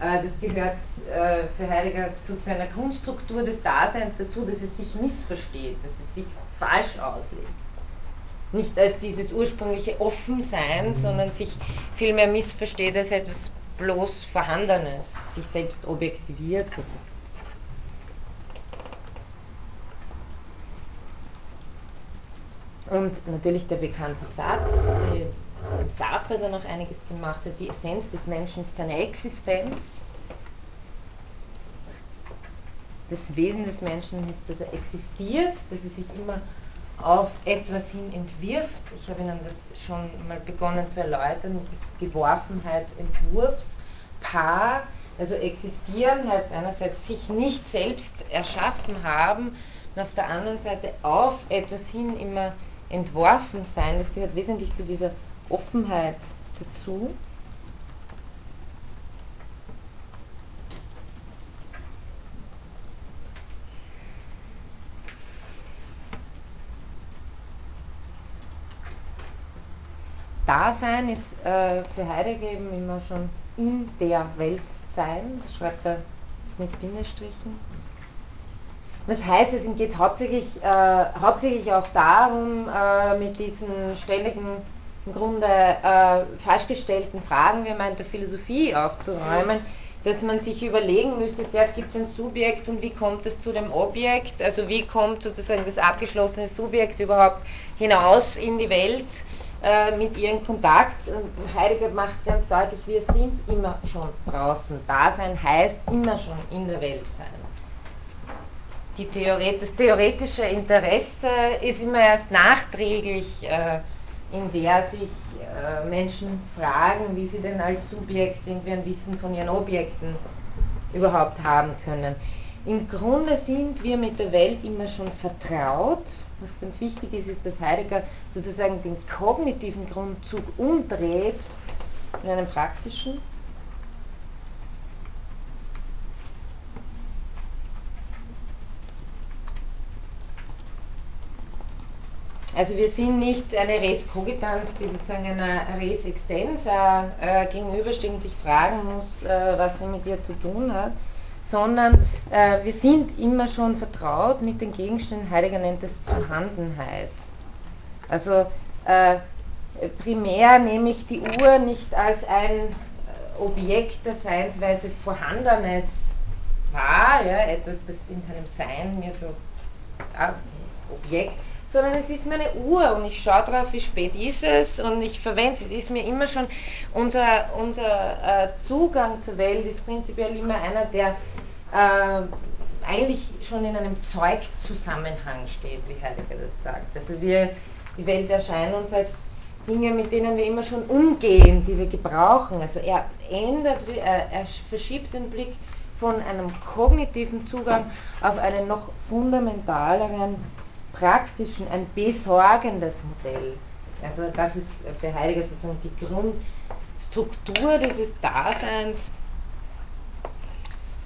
äh, das gehört äh, für Heidegger zu, zu einer Grundstruktur des Daseins dazu, dass es sich missversteht, dass es sich falsch auslegt. Nicht als dieses ursprüngliche Offensein, sondern sich vielmehr missversteht als etwas bloß Vorhandenes, sich selbst objektiviert sozusagen. Und natürlich der bekannte Satz, den Sartre da noch einiges gemacht hat, die Essenz des Menschen ist seine Existenz. Das Wesen des Menschen ist, dass er existiert, dass er sich immer auf etwas hin entwirft. Ich habe Ihnen das schon mal begonnen zu erläutern diesem Geworfenheitsentwurfspaar. Also existieren heißt einerseits sich nicht selbst erschaffen haben und auf der anderen Seite auf etwas hin immer entworfen sein. Das gehört wesentlich zu dieser Offenheit dazu. Dasein ist äh, für Heidegger eben immer schon in der Welt sein, das schreibt er mit Bindestrichen. Was heißt es? Ihm geht hauptsächlich, äh, hauptsächlich auch darum, äh, mit diesen ständigen, im Grunde äh, falsch gestellten Fragen, wie man der Philosophie aufzuräumen, dass man sich überlegen müsste, zuerst gibt es ein Subjekt und wie kommt es zu dem Objekt, also wie kommt sozusagen das abgeschlossene Subjekt überhaupt hinaus in die Welt äh, mit ihren Kontakt. Heidegger macht ganz deutlich, wir sind immer schon draußen. Dasein heißt immer schon in der Welt sein. Theoret das theoretische Interesse ist immer erst nachträglich, äh, in der sich äh, Menschen fragen, wie sie denn als Subjekt irgendwie ein Wissen von ihren Objekten überhaupt haben können. Im Grunde sind wir mit der Welt immer schon vertraut. Was ganz wichtig ist, ist, dass Heidegger sozusagen den kognitiven Grundzug umdreht in einen praktischen. Also wir sind nicht eine Res cogitans, die sozusagen einer Res extensa äh, gegenübersteht und sich fragen muss, äh, was sie mit ihr zu tun hat, sondern äh, wir sind immer schon vertraut mit den Gegenständen, Heidegger nennt es Zuhandenheit. Also äh, primär nehme ich die Uhr nicht als ein äh, Objekt der Seinsweise Vorhandenes wahr, ja, etwas, das in seinem Sein mir so, ja, Objekt, sondern es ist meine Uhr und ich schaue drauf, wie spät ist es und ich verwende es. Es ist mir immer schon, unser, unser äh, Zugang zur Welt ist prinzipiell immer einer, der äh, eigentlich schon in einem Zeugzusammenhang steht, wie Heidegger das sagt. Also wir, die Welt erscheint uns als Dinge, mit denen wir immer schon umgehen, die wir gebrauchen. Also er ändert, er, er verschiebt den Blick von einem kognitiven Zugang auf einen noch fundamentaleren, praktischen, ein besorgendes Modell. Also das ist für Heidegger sozusagen die Grundstruktur dieses Daseins,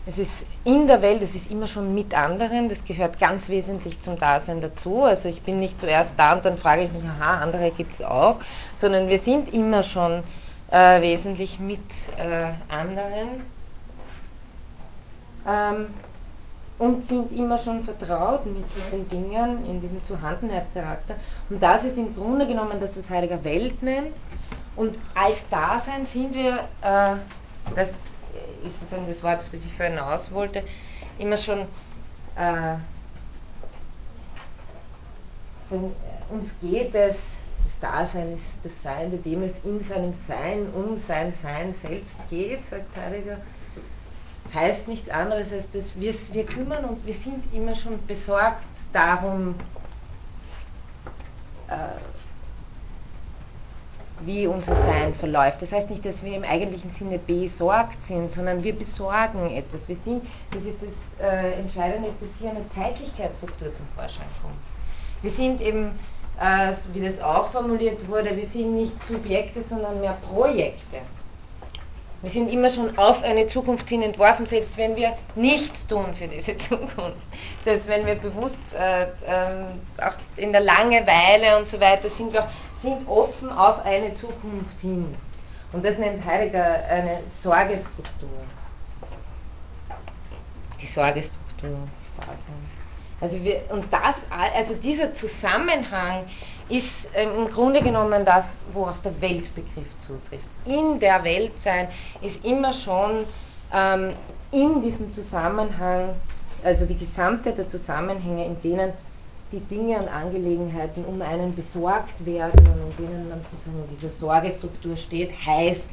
es ist in der Welt, es ist immer schon mit anderen, das gehört ganz wesentlich zum Dasein dazu. Also ich bin nicht zuerst da und dann frage ich mich, aha, andere gibt es auch, sondern wir sind immer schon äh, wesentlich mit äh, anderen ähm, und sind immer schon vertraut mit diesen Dingen, in diesem Zuhandenheitscharakter. Und das ist im Grunde genommen das, was Heidegger Welt nennt. Und als Dasein sind wir, äh, das ist sozusagen das Wort, auf das ich vorhin hinaus wollte, immer schon äh, so, uns geht es, das Dasein ist das Sein, bei dem es in seinem Sein um sein Sein selbst geht, sagt Heidegger, heißt nichts anderes als, dass wir, wir kümmern uns, wir sind immer schon besorgt darum, äh, wie unser Sein verläuft. Das heißt nicht, dass wir im eigentlichen Sinne besorgt sind, sondern wir besorgen etwas. Wir sind, das ist das äh, Entscheidende, ist, dass hier eine Zeitlichkeitsstruktur zum Vorschein kommt. Wir sind eben, äh, wie das auch formuliert wurde, wir sind nicht Subjekte, sondern mehr Projekte. Wir sind immer schon auf eine Zukunft hin entworfen, selbst wenn wir nichts tun für diese Zukunft. Selbst wenn wir bewusst äh, äh, auch in der Langeweile und so weiter sind wir auch, sind offen auf eine Zukunft hin. Und das nennt Heidegger eine Sorgestruktur. Die Sorgestruktur, Also wir, und das, also dieser Zusammenhang ist ähm, im Grunde genommen das, worauf der Weltbegriff zutrifft. In der Welt sein ist immer schon ähm, in diesem Zusammenhang, also die Gesamtheit der Zusammenhänge, in denen die Dinge und Angelegenheiten um einen besorgt werden und in denen man sozusagen in dieser Sorgestruktur steht, heißt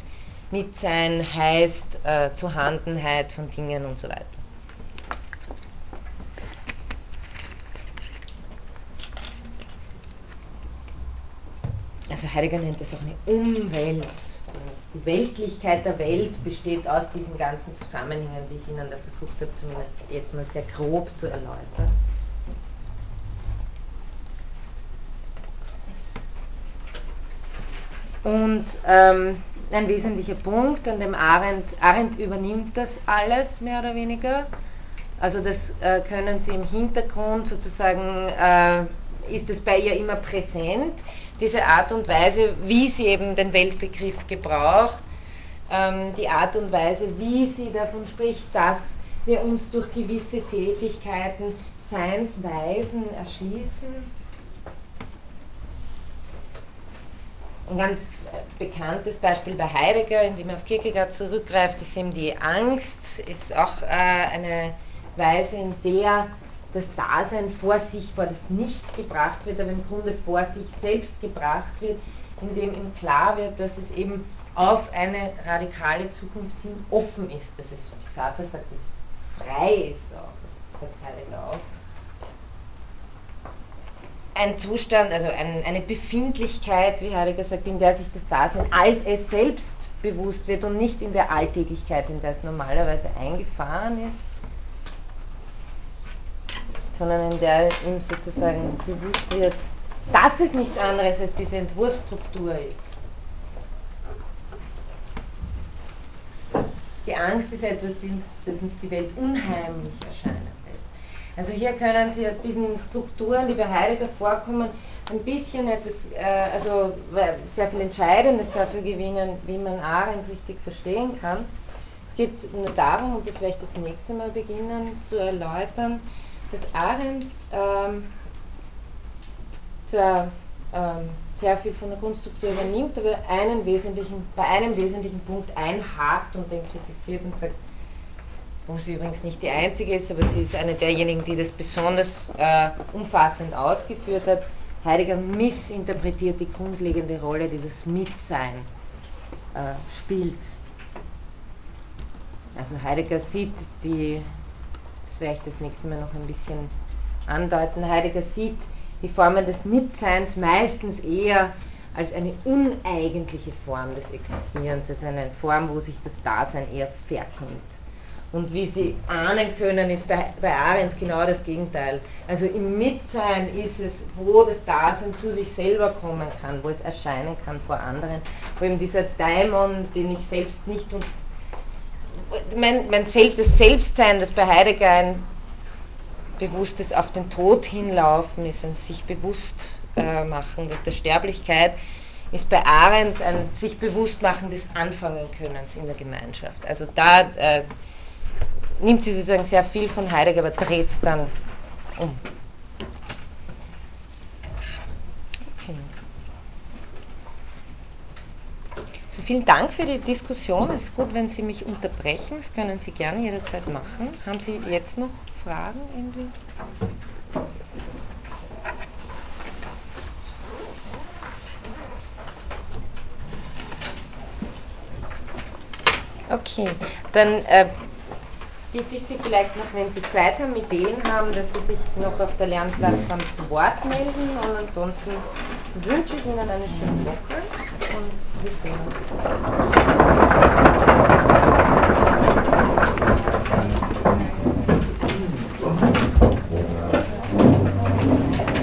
Mitsein, heißt äh, Zuhandenheit von Dingen und so weiter. Also Heidegger nennt das auch eine Umwelt. Die Weltlichkeit der Welt besteht aus diesen ganzen Zusammenhängen, die ich Ihnen da versucht habe, zumindest jetzt mal sehr grob zu erläutern. Und ähm, ein wesentlicher Punkt, an dem Arendt, Arendt übernimmt das alles mehr oder weniger. Also das äh, können Sie im Hintergrund sozusagen, äh, ist es bei ihr immer präsent, diese Art und Weise, wie sie eben den Weltbegriff gebraucht, ähm, die Art und Weise, wie sie davon spricht, dass wir uns durch gewisse Tätigkeiten Seinsweisen erschließen. Ein ganz bekanntes Beispiel bei Heidegger, in dem er auf Kierkegaard zurückgreift, ist eben die Angst, ist auch äh, eine Weise, in der das Dasein vor sich, vor das Nicht gebracht wird, aber im Grunde vor sich selbst gebracht wird, indem ihm klar wird, dass es eben auf eine radikale Zukunft hin offen ist, dass es, wie Sartre sagt, dass es frei ist auch, das sagt Heidegger auch. Ein Zustand, also ein, eine Befindlichkeit, wie Heidegger sagt, in der sich das Dasein als es selbst bewusst wird und nicht in der Alltäglichkeit, in der es normalerweise eingefahren ist, sondern in der ihm sozusagen bewusst wird, dass es nichts anderes als diese Entwurfsstruktur ist. Die Angst ist etwas, das uns die Welt unheimlich erscheinen also hier können Sie aus diesen Strukturen, die bei Heidegger vorkommen, ein bisschen etwas, äh, also sehr viel Entscheidendes dafür gewinnen, wie man Arendt richtig verstehen kann. Es geht nur darum, und das werde ich das nächste Mal beginnen zu erläutern, dass Arendt ähm, zwar ähm, sehr viel von der Grundstruktur übernimmt, aber einen wesentlichen, bei einem wesentlichen Punkt einhakt und den kritisiert und sagt, wo sie übrigens nicht die einzige ist, aber sie ist eine derjenigen, die das besonders äh, umfassend ausgeführt hat. Heidegger missinterpretiert die grundlegende Rolle, die das Mitsein äh, spielt. Also Heidegger sieht die, das werde ich das nächste Mal noch ein bisschen andeuten, Heidegger sieht die Formen des Mitseins meistens eher als eine uneigentliche Form des Existierens, als eine Form, wo sich das Dasein eher verkommt. Und wie Sie ahnen können, ist bei, bei Arendt genau das Gegenteil. Also im Mitsein ist es, wo das Dasein zu sich selber kommen kann, wo es erscheinen kann vor anderen, wo eben dieser Daimon, den ich selbst nicht und mein, mein Selbst, das Selbstsein, das bei Heidegger ein bewusstes auf den Tod hinlaufen ist, ein sich bewusst äh, machen, dass der Sterblichkeit ist bei Arendt ein sich bewusst machen des Anfangen Könnens in der Gemeinschaft. Also da äh, nimmt sie sozusagen sehr viel von Heidegger, aber dreht es dann um. Okay. So, vielen Dank für die Diskussion. Es ist gut, wenn Sie mich unterbrechen. Das können Sie gerne jederzeit machen. Haben Sie jetzt noch Fragen irgendwie? Okay, dann äh, bitte ich Sie vielleicht noch, wenn Sie Zeit haben, Ideen haben, dass Sie sich noch auf der Lernplattform zu Wort melden und ansonsten wünsche ich Ihnen eine schöne Woche und wir sehen uns.